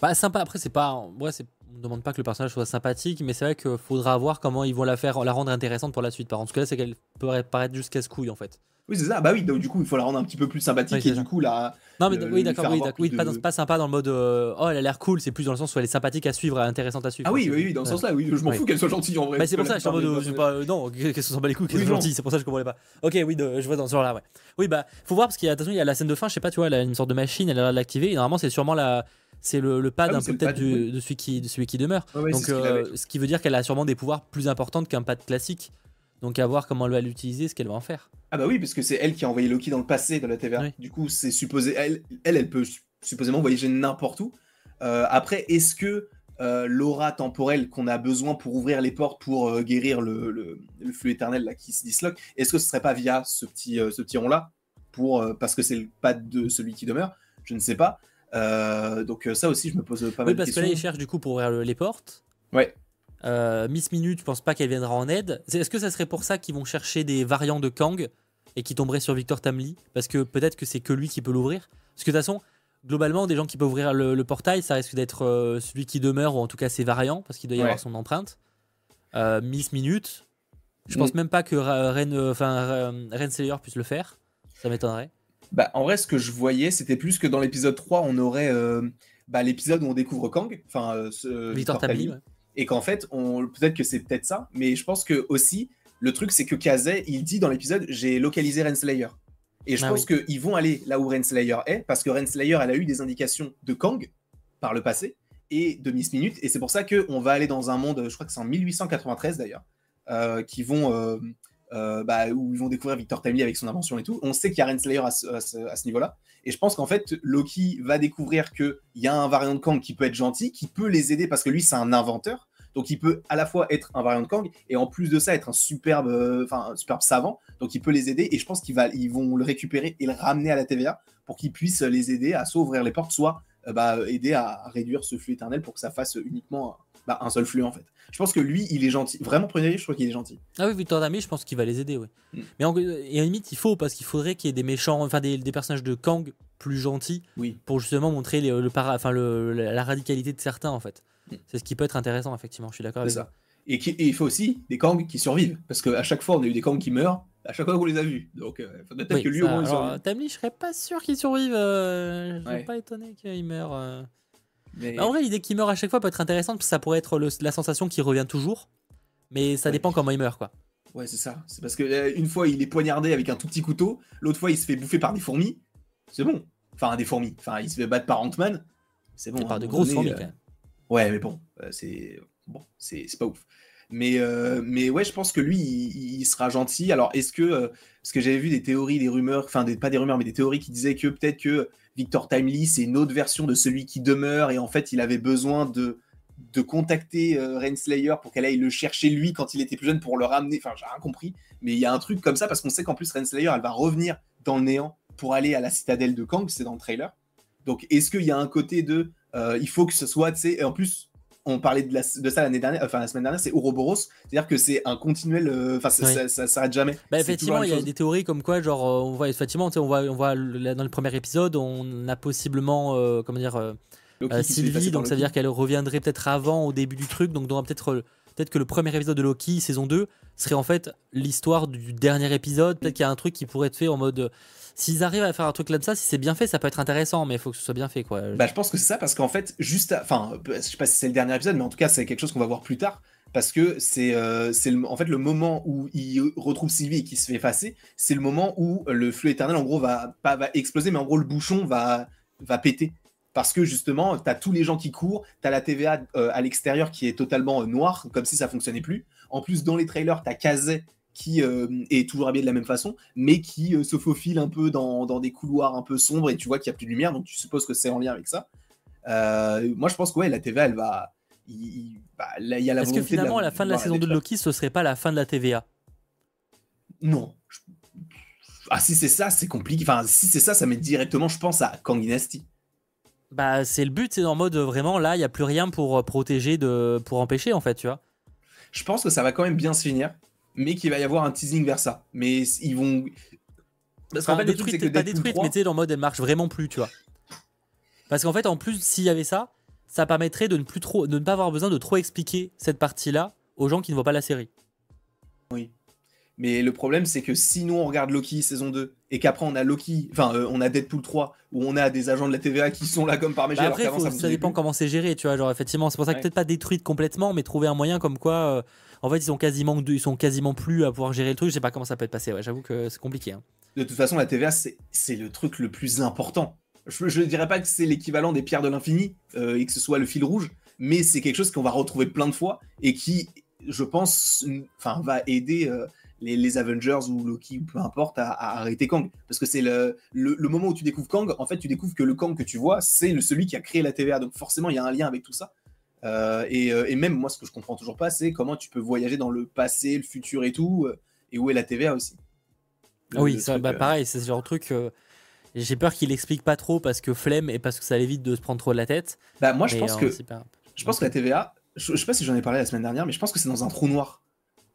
[SPEAKER 1] Bah, sympa, après, c'est pas. Ouais, c'est on ne demande pas que le personnage soit sympathique, mais c'est vrai qu'il faudra voir comment ils vont la faire, la rendre intéressante pour la suite. Par en tout cas, c'est qu'elle peut paraître juste casse-couille en fait.
[SPEAKER 2] Oui, c'est ça. Bah oui, donc, du coup, il faut la rendre un petit peu plus sympathique et du coup, là.
[SPEAKER 1] Non, mais oui, d'accord, oui, oui pas, sympa dans le mode euh, oh, elle a l'air cool, c'est plus dans le sens où elle est sympathique à suivre, intéressante à suivre.
[SPEAKER 2] Ah oui, oui, oui, dans ce sens-là, oui, je m'en fous qu'elle soit gentille en vrai.
[SPEAKER 1] Bah, c'est pour ça, je suis en mode euh, pas, non, qu'elle s'en bat les couilles, qu'elle soit gentille, c'est pour ça que je comprenais pas. Ok, oui, je vois dans ce genre-là, ouais. Oui, bah, faut voir parce qu'il y a, attention, il y a la scène de fin, je sais pas, tu vois, elle a une sorte de machine, elle a l'air de l'activer, et normalement, c'est sûrement la c'est le, pad ah un peu peut-être de, celui qui, de celui qui demeure. Donc, euh, ce, qui veut dire qu'elle a sûrement des pouvoirs plus importants qu'un pad classique. Donc, à voir comment elle va l'utiliser, ce qu'elle va en faire.
[SPEAKER 2] Ah, bah oui, parce que c'est elle qui a envoyé Loki dans le passé de la TVA. Du coup, c'est supposé. Elle, elle, peut supposément voyager n'importe où. Euh, après, est-ce que euh, l'aura temporelle qu'on a besoin pour ouvrir les portes pour guérir le, le, flux éternel là, qui se disloque, est-ce que ce serait pas via ce petit, ce petit rond-là pour, Parce que c'est le pad de celui qui demeure? Je ne sais pas. Euh, donc euh, ça aussi, je me pose pas mal de questions. Oui, parce que
[SPEAKER 1] là, ils cherchent du coup pour ouvrir les portes.
[SPEAKER 2] Ouais.
[SPEAKER 1] Euh, Miss Minute, je pense pas qu'elle viendra en aide. Est-ce que ça serait pour ça qu'ils vont chercher des variants de Kang et qui tomberaient sur Victor Tamli? Parce que peut-être que c'est que lui qui peut l'ouvrir. Parce que de toute façon, globalement, des gens qui peuvent ouvrir le, portail, ça risque d'être celui qui demeure ou en tout cas ses variants parce qu'il doit y avoir son empreinte. Miss Minute, je pense mm. même pas que Ren, enfin, Ren puisse le faire. Ça m'étonnerait.
[SPEAKER 2] Bah, en vrai, ce que je voyais, c'était plus que dans l'épisode 3, on aurait euh, bah, l'épisode où on découvre Kang, enfin euh,
[SPEAKER 1] euh, Victor,
[SPEAKER 2] et qu'en fait, on... peut-être que c'est peut-être ça, mais je pense que aussi, le truc, c'est que Kazé, il dit dans l'épisode, j'ai localisé Renslayer. Et je ah pense qu'ils vont aller là où Renslayer est, parce que Renslayer, elle a eu des indications de Kang par le passé et de Miss Minute, et c'est pour ça qu'on va aller dans un monde, je crois que c'est en 1893 d'ailleurs, qui vont euh, bah, où ils vont découvrir Victor Timely avec son invention et tout. On sait qu'il y a Renslayer à ce, à ce, niveau-là. Et je pense qu'en fait, Loki va découvrir qu'il y a un variant de Kang qui peut être gentil, qui peut les aider parce que lui, c'est un inventeur. Donc il peut à la fois être un variant de Kang et en plus de ça être un superbe, euh, superbe savant. Donc il peut les aider et je pense qu'ils ils vont le récupérer et le ramener à la TVA pour qu'ils puissent les aider à soit ouvrir les portes, soit bah, aider à réduire ce flux éternel pour que ça fasse uniquement bah, un seul flux en fait. Je pense que lui, il est gentil. Vraiment, prenez je crois qu'il est gentil.
[SPEAKER 1] Ah oui, Victor Dami, je pense qu'il va les aider, ouais. Mm. Mais en, et à limite, il faut, parce qu'il faudrait qu'il y ait des méchants, enfin des, personnages de Kang plus gentils,
[SPEAKER 2] oui.
[SPEAKER 1] pour justement montrer le para, enfin, le, la radicalité de certains en fait. Mm. C'est ce qui peut être intéressant, effectivement, je suis d'accord avec ça.
[SPEAKER 2] Et, il faut aussi des Kang qui survivent, parce qu'à chaque fois, on a eu des Kang qui meurent, à chaque fois qu'on les a vus. Donc, il euh, faudrait peut-être que lui au moins
[SPEAKER 1] survive. Tamli, je serais pas sûr qu'il survive. Euh, je serais pas étonné qu'il meure. Euh. En vrai, l'idée qu'il meurt à chaque fois peut être intéressante parce que ça pourrait être la sensation qui revient toujours. Mais ça dépend comment il meurt, quoi.
[SPEAKER 2] Ouais, c'est ça. C'est parce que euh, une fois il est poignardé avec un tout petit couteau, l'autre fois il se fait bouffer par des fourmis. C'est bon. Enfin, des fourmis. Enfin, il se fait battre par Ant-Man. C'est bon.
[SPEAKER 1] Par de grosses fourmis, euh, quand même.
[SPEAKER 2] Ouais, mais bon, euh, c'est bon, c'est pas ouf. Mais, mais ouais, je pense que lui, il, sera gentil. Alors, est-ce que. parce que j'avais vu des théories, des rumeurs, enfin, des, pas des rumeurs, mais des théories qui disaient que peut-être que Victor Timely, c'est une autre version de celui qui demeure, et en fait, il avait besoin de, de contacter euh, pour qu'elle aille le chercher lui quand il était plus jeune pour le ramener. Enfin, j'ai rien compris, mais il y a un truc comme ça parce qu'on sait qu'en plus Renslayer, elle va revenir dans le néant pour aller à la citadelle de Kang, c'est dans le trailer. Donc, est-ce qu'il y a un côté de, euh, il faut que ce soit, tu sais, en plus, on parlait de, ça l'année dernière, enfin la semaine dernière, c'est Ouroboros, c'est-à-dire que c'est un continuel, euh, enfin ça, ça, s'arrête jamais.
[SPEAKER 1] Bah, effectivement, il y a des théories comme quoi, genre, on voit effectivement, on voit, on voit dans le premier épisode, on a possiblement, comment dire euh, Sylvie, donc ça veut dire qu'elle reviendrait peut-être avant, au début du truc, donc peut-être euh, peut-être que le premier épisode de Loki, saison 2, serait en fait l'histoire du dernier épisode. Peut-être qu'il y a un truc qui pourrait être fait en mode. Euh, s'ils arrivent à faire un truc comme ça, si c'est bien fait, ça peut être intéressant, mais il faut que ce soit bien fait, quoi.
[SPEAKER 2] Bah, je pense que c'est ça, parce qu'en fait, juste. Enfin, je sais pas si c'est le dernier épisode, mais en tout cas, c'est quelque chose qu'on va voir plus tard. Parce que c'est c'est en fait le moment où il retrouve Sylvie et qui se fait effacer, c'est le moment où le flux éternel, en gros, va pas va exploser, mais en gros, le bouchon va, va péter parce que justement, tu as tous les gens qui courent, tu as la TVA euh, à l'extérieur qui est totalement euh, noire, comme si ça fonctionnait plus. En plus, dans les trailers, tu as qui euh, est toujours habillé de la même façon, mais qui se faufile un peu dans, des couloirs un peu sombres et tu vois qu'il n'y a plus de lumière, donc tu supposes que c'est en lien avec ça. moi, je pense que ouais, la TVA, elle va. Il, bah, y a la
[SPEAKER 1] Est-ce que finalement, à la fin de la saison 2 de Loki, ce serait pas la fin de la TVA
[SPEAKER 2] Non. Ah, si c'est ça, c'est compliqué. Enfin, si c'est ça, ça met directement, je pense, à Kang Dynasty.
[SPEAKER 1] Bah, c'est le but, c'est en mode vraiment là, il n'y a plus rien pour euh, protéger, de, pour empêcher en fait, tu vois.
[SPEAKER 2] Je pense que ça va quand même bien se finir, mais qu'il va y avoir un teasing vers ça. Mais ils vont.
[SPEAKER 1] Parce qu'en fait, le truc, c'est pas détruite, mais tu sais, en mode elle marche vraiment plus, tu vois. Parce qu'en fait, en plus, s'il y avait ça, ça permettrait de ne, plus trop, de ne pas avoir besoin de trop expliquer cette partie-là aux gens qui ne voient pas la série.
[SPEAKER 2] Oui. Mais le problème, c'est que si nous on regarde Loki saison 2 et qu'après on a Loki, enfin euh, on a Deadpool 3 où on a des agents de la TVA qui sont là comme par magie.
[SPEAKER 1] Bah après, ça, dépend comment c'est géré, tu vois. Genre effectivement, c'est pour ça que peut-être pas détruite complètement, mais trouver un moyen comme quoi, euh, en fait, ils sont quasiment ils sont quasiment plus à pouvoir gérer le truc. Je sais pas comment ça peut être passé. J'avoue que c'est compliqué. Hein.
[SPEAKER 2] De toute façon, la TVA c'est le truc le plus important. Je ne dirais pas que c'est l'équivalent des pierres de l'infini euh, et que ce soit le fil rouge, mais c'est quelque chose qu'on va retrouver plein de fois et qui, je pense, enfin, va aider les, Avengers ou Loki ou peu importe à, arrêter Kang. Parce que c'est le, le, moment où tu découvres Kang, en fait, tu découvres que le Kang que tu vois, c'est celui qui a créé la TVA. Donc forcément, il y a un lien avec tout ça. Euh, euh, et, même moi, ce que je comprends toujours pas, c'est comment tu peux voyager dans le passé, le futur et tout, euh, et où est la TVA aussi.
[SPEAKER 1] oui, ça, bah, pareil, c'est ce genre de truc. J'ai peur qu'il explique pas trop parce que flemme et parce que ça évite de se prendre trop de la tête.
[SPEAKER 2] Bah moi, je pense que je pense que la TVA, je, je sais pas si j'en ai parlé la semaine dernière, mais je pense que c'est dans un trou noir.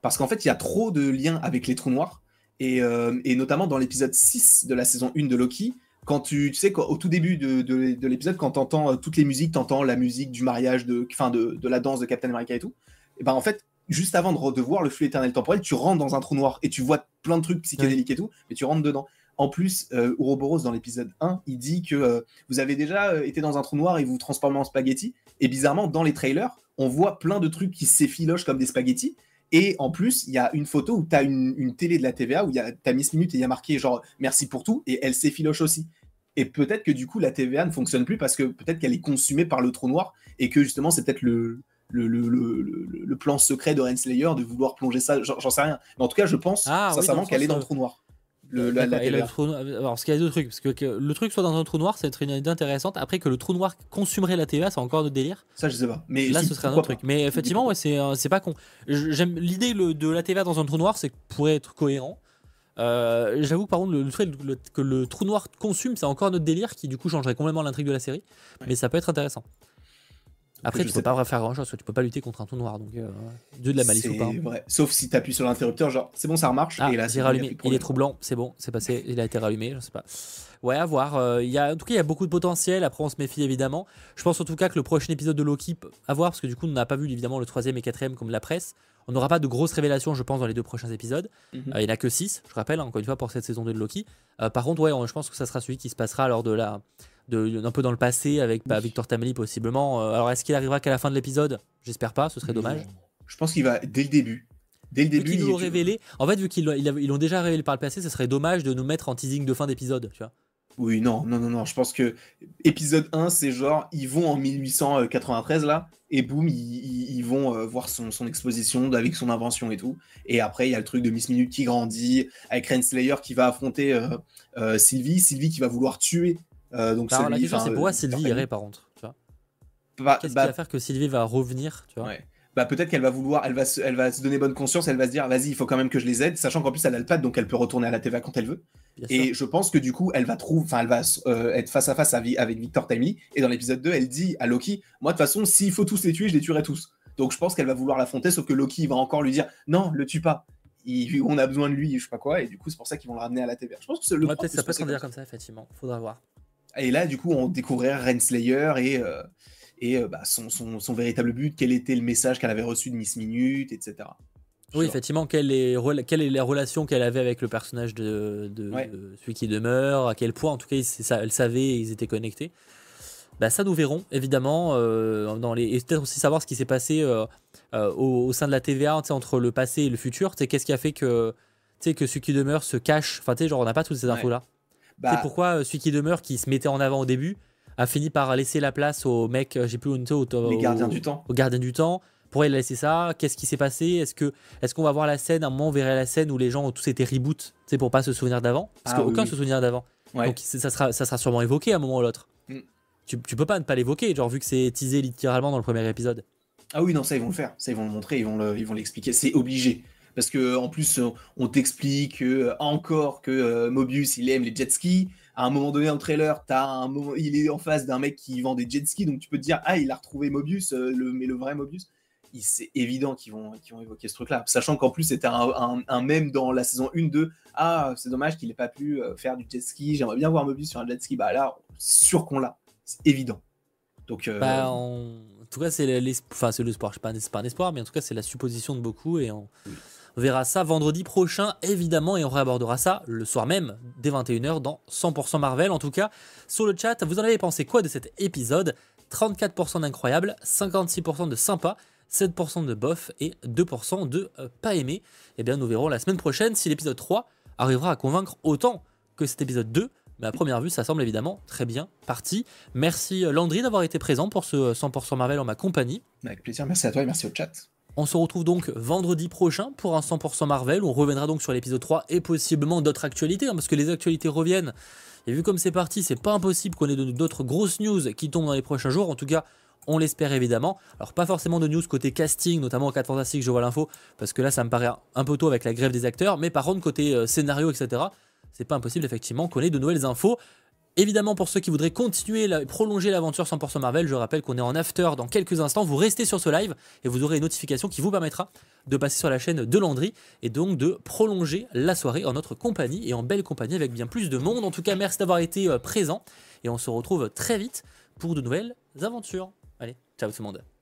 [SPEAKER 2] Parce qu'en fait, il y a trop de liens avec les trous noirs. Et, euh, notamment dans l'épisode 6 de la saison 1 de Loki, quand tu, sais, au tout début de, l'épisode, quand tu entends euh, toutes les musiques, tu entends la musique du mariage, de, fin de, la danse de Captain America et tout, et ben en fait, juste avant de, voir le flux éternel temporel, tu rentres dans un trou noir et tu vois plein de trucs psychédéliques et tout, et tu rentres dedans. En plus, euh, Ouroboros, dans l'épisode 1, il dit que vous avez déjà été dans un trou noir et vous vous transformez en spaghetti. Et bizarrement, dans les trailers, on voit plein de trucs qui s'effilochent comme des spaghettis. Et en plus, il y a une photo où tu as une, télé de la TVA où tu as Miss Minute et il y a marqué genre merci pour tout et elle s'effiloche aussi. Et peut-être que du coup, la TVA ne fonctionne plus parce que peut-être qu'elle est consumée par le trou noir et que justement, c'est peut-être le, le, le, le, plan secret de Renslayer de vouloir plonger ça. J'en sais rien. Mais en tout cas, je pense ah, sincèrement qu'elle est dans le trou noir.
[SPEAKER 1] Le, la, alors, ce qu'il y a deux trucs, parce que, le truc soit dans un trou noir, c'est une idée intéressante. Après, que le trou noir consumerait la TVA, c'est encore de délire.
[SPEAKER 2] Ça, je sais pas.
[SPEAKER 1] Mais là, ce serait un autre truc. Mais effectivement, ouais, c'est, c'est pas con. J'aime l'idée de la TVA dans un trou noir, c'est pourrait être cohérent. Euh, j'avoue par contre, le, fait que le trou noir consume, c'est encore notre délire qui du coup changerait complètement l'intrigue de la série. Mais ça peut être intéressant. Après, tu peux pas faire grand chose, tu peux pas lutter contre un trou noir, donc euh, Dieu de la malice ou pas.
[SPEAKER 2] Vrai. Sauf si tu appuies sur l'interrupteur, genre c'est bon, ça remarche.
[SPEAKER 1] Ah, et là, c'est rallumé. Il est troublant, c'est bon, c'est passé, il a été rallumé, je sais pas. Ouais, à voir. Euh, y a, en tout cas, il y a beaucoup de potentiel. Après, on se méfie évidemment. Je pense en tout cas que le prochain épisode de Loki, à voir, parce que du coup, on n'a pas vu évidemment le troisième et quatrième comme la presse. On n'aura pas de grosses révélations, je pense, dans les deux prochains épisodes. Mhm. Euh, il n'y en a que 6, je rappelle, encore une fois, pour cette saison 2 de Loki. Par contre, ouais, je pense que ça sera celui qui se passera lors de la. Un peu dans le passé avec bah, Victor Tamely possiblement. Euh, alors est-ce qu'il arrivera qu'à la fin de l'épisode? J'espère pas, ce serait dommage.
[SPEAKER 2] Je pense qu'il va dès le début. Dès le début.
[SPEAKER 1] Vu qu'ils l'ont révélé. En fait, vu qu'ils l'ont déjà révélé par le passé, ce serait dommage de nous mettre en teasing de fin d'épisode, tu vois.
[SPEAKER 2] Oui, non, non, non, non. Je pense que épisode 1, c'est genre, ils vont en 1893 là, et boum, ils, vont euh, voir son, exposition avec son invention et tout. Et après, il y a le truc de Miss Minute qui grandit, avec Renslayer qui va affronter euh, euh, Sylvie, Sylvie qui va vouloir tuer. Donc
[SPEAKER 1] bah, la question, c'est pourquoi Sylvie irait par contre tu vois? Bah, Qu'est-ce qui bah va faire que Sylvie va revenir tu vois?
[SPEAKER 2] Bah peut-être qu'elle va vouloir, elle va, se, elle va se donner bonne conscience, elle va se dire, vas-y, il faut quand même que je les aide, sachant qu'en plus elle a le pad, donc elle peut retourner à la TVA quand elle veut. et je pense que du coup, elle va trouver, enfin, elle va euh, être face à face avec Victor Timely. Et dans l'épisode 2, elle dit à Loki, moi de toute façon, s'il faut tous les tuer, je les tuerai tous. Donc je pense qu'elle va vouloir l'affronter, sauf que Loki va encore lui dire, non, le tue pas. on a besoin de lui, je sais pas quoi, et du coup, c'est pour ça qu'ils vont le ramener à la TVA. Je pense que le
[SPEAKER 1] peut-être ça peut se dire comme ça, effectivement. Faudra voir.
[SPEAKER 2] Et là, du coup, on découvrirait Renslayer et. Euh, et euh, bah, son, son, son, véritable but, quel était le message qu'elle avait reçu de Miss Minute, etc.
[SPEAKER 1] Oui, effectivement, quelle est, quelle est la relation qu'elle avait avec le personnage de, de, celui qui demeure, à quel point, en tout cas, elle savait et ils étaient connectés. Bah, ça, nous verrons, évidemment, euh, dans les... et peut-être aussi savoir ce qui s'est passé euh, au, sein de la TVA entre le passé et le futur. Qu'est-ce qui a fait que, que celui qui demeure se cache Enfin, genre, on n'a pas toutes ces infos-là. Bah... C'est pourquoi celui qui demeure, qui se mettait en avant au début, a fini par laisser la place au mec, euh, j'ai plus au,
[SPEAKER 2] au, les gardiens du temps.
[SPEAKER 1] Au gardien du temps. Pourquoi il a laissé ça? Qu'est-ce qui s'est passé? Est-ce que est-ce qu'on va voir la scène À un moment, on verrait la scène où les gens ont tous été reboot, c'est pour pas se souvenir d'avant, parce ah, qu'aucun se souvient d'avant. Donc ça sera, ça sera sûrement évoqué à un moment ou l'autre. Mm. Tu, tu, peux pas ne pas l'évoquer, genre vu que c'est teasé littéralement dans le premier épisode.
[SPEAKER 2] Ah oui, non, ça ils vont le faire, ça ils vont le montrer, ils vont le, ils vont l'expliquer, c'est obligé. Parce que en plus, on t'explique encore que euh, Mobius il aime les jet skis, à un moment donné dans le trailer, as un moment, il est en face d'un mec qui vend des jet skis, donc tu peux te dire, ah, il a retrouvé Mobius, euh, le, mais le vrai Mobius. C'est évident qu'ils vont, qu'ils vont évoquer ce truc-là, sachant qu'en plus c'était un, un, même dans la saison 1 de Ah, c'est dommage qu'il n'ait pas pu euh, faire du jet ski, j'aimerais bien voir Mobius sur un jet ski. Bah là, sûr qu'on l'a, c'est évident. Donc,
[SPEAKER 1] euh, bah, en... tout cas, c'est l'espoir, enfin, l'espoir, je sais pas, un espoir, mais en tout cas, c'est la supposition de beaucoup. Et on... Verra ça vendredi prochain, évidemment, et on réabordera ça le soir même, dès 21h, dans 100% Marvel. En tout cas, sur le chat, vous en avez pensé quoi de cet épisode? 34% d'incroyable, 56% de sympa, 7% de bof et 2% de euh, pas aimé. Eh bien, nous verrons la semaine prochaine si l'épisode 3 arrivera à convaincre autant que cet épisode 2. Mais à première vue, ça semble évidemment très bien parti. Merci euh, Landry d'avoir été présent pour ce 100% Marvel en ma compagnie.
[SPEAKER 2] Avec plaisir, merci à toi et merci au chat.
[SPEAKER 1] On se retrouve donc vendredi prochain pour un 100% Marvel. On reviendra donc sur l'épisode 3 et possiblement d'autres actualités, hein, parce que les actualités reviennent. Et vu comme c'est parti, c'est pas impossible qu'on ait d'autres grosses news qui tombent dans les prochains jours. En tout cas, on l'espère évidemment. Alors pas forcément de news côté casting, notamment en 4 Fantastique, je vois l'info, parce que là ça me paraît un peu tôt avec la grève des acteurs, mais par contre côté euh, scénario, etc., c'est pas impossible effectivement qu'on ait de nouvelles infos. Évidemment, pour ceux qui voudraient continuer, la, prolonger l'aventure 100% Marvel, je rappelle qu'on est en after dans quelques instants. Vous restez sur ce live et vous aurez une notification qui vous permettra de passer sur la chaîne de Landry et donc de prolonger la soirée en notre compagnie et en belle compagnie avec bien plus de monde. En tout cas, merci d'avoir été euh, présent et on se retrouve très vite pour de nouvelles aventures. Allez, ciao tout le monde.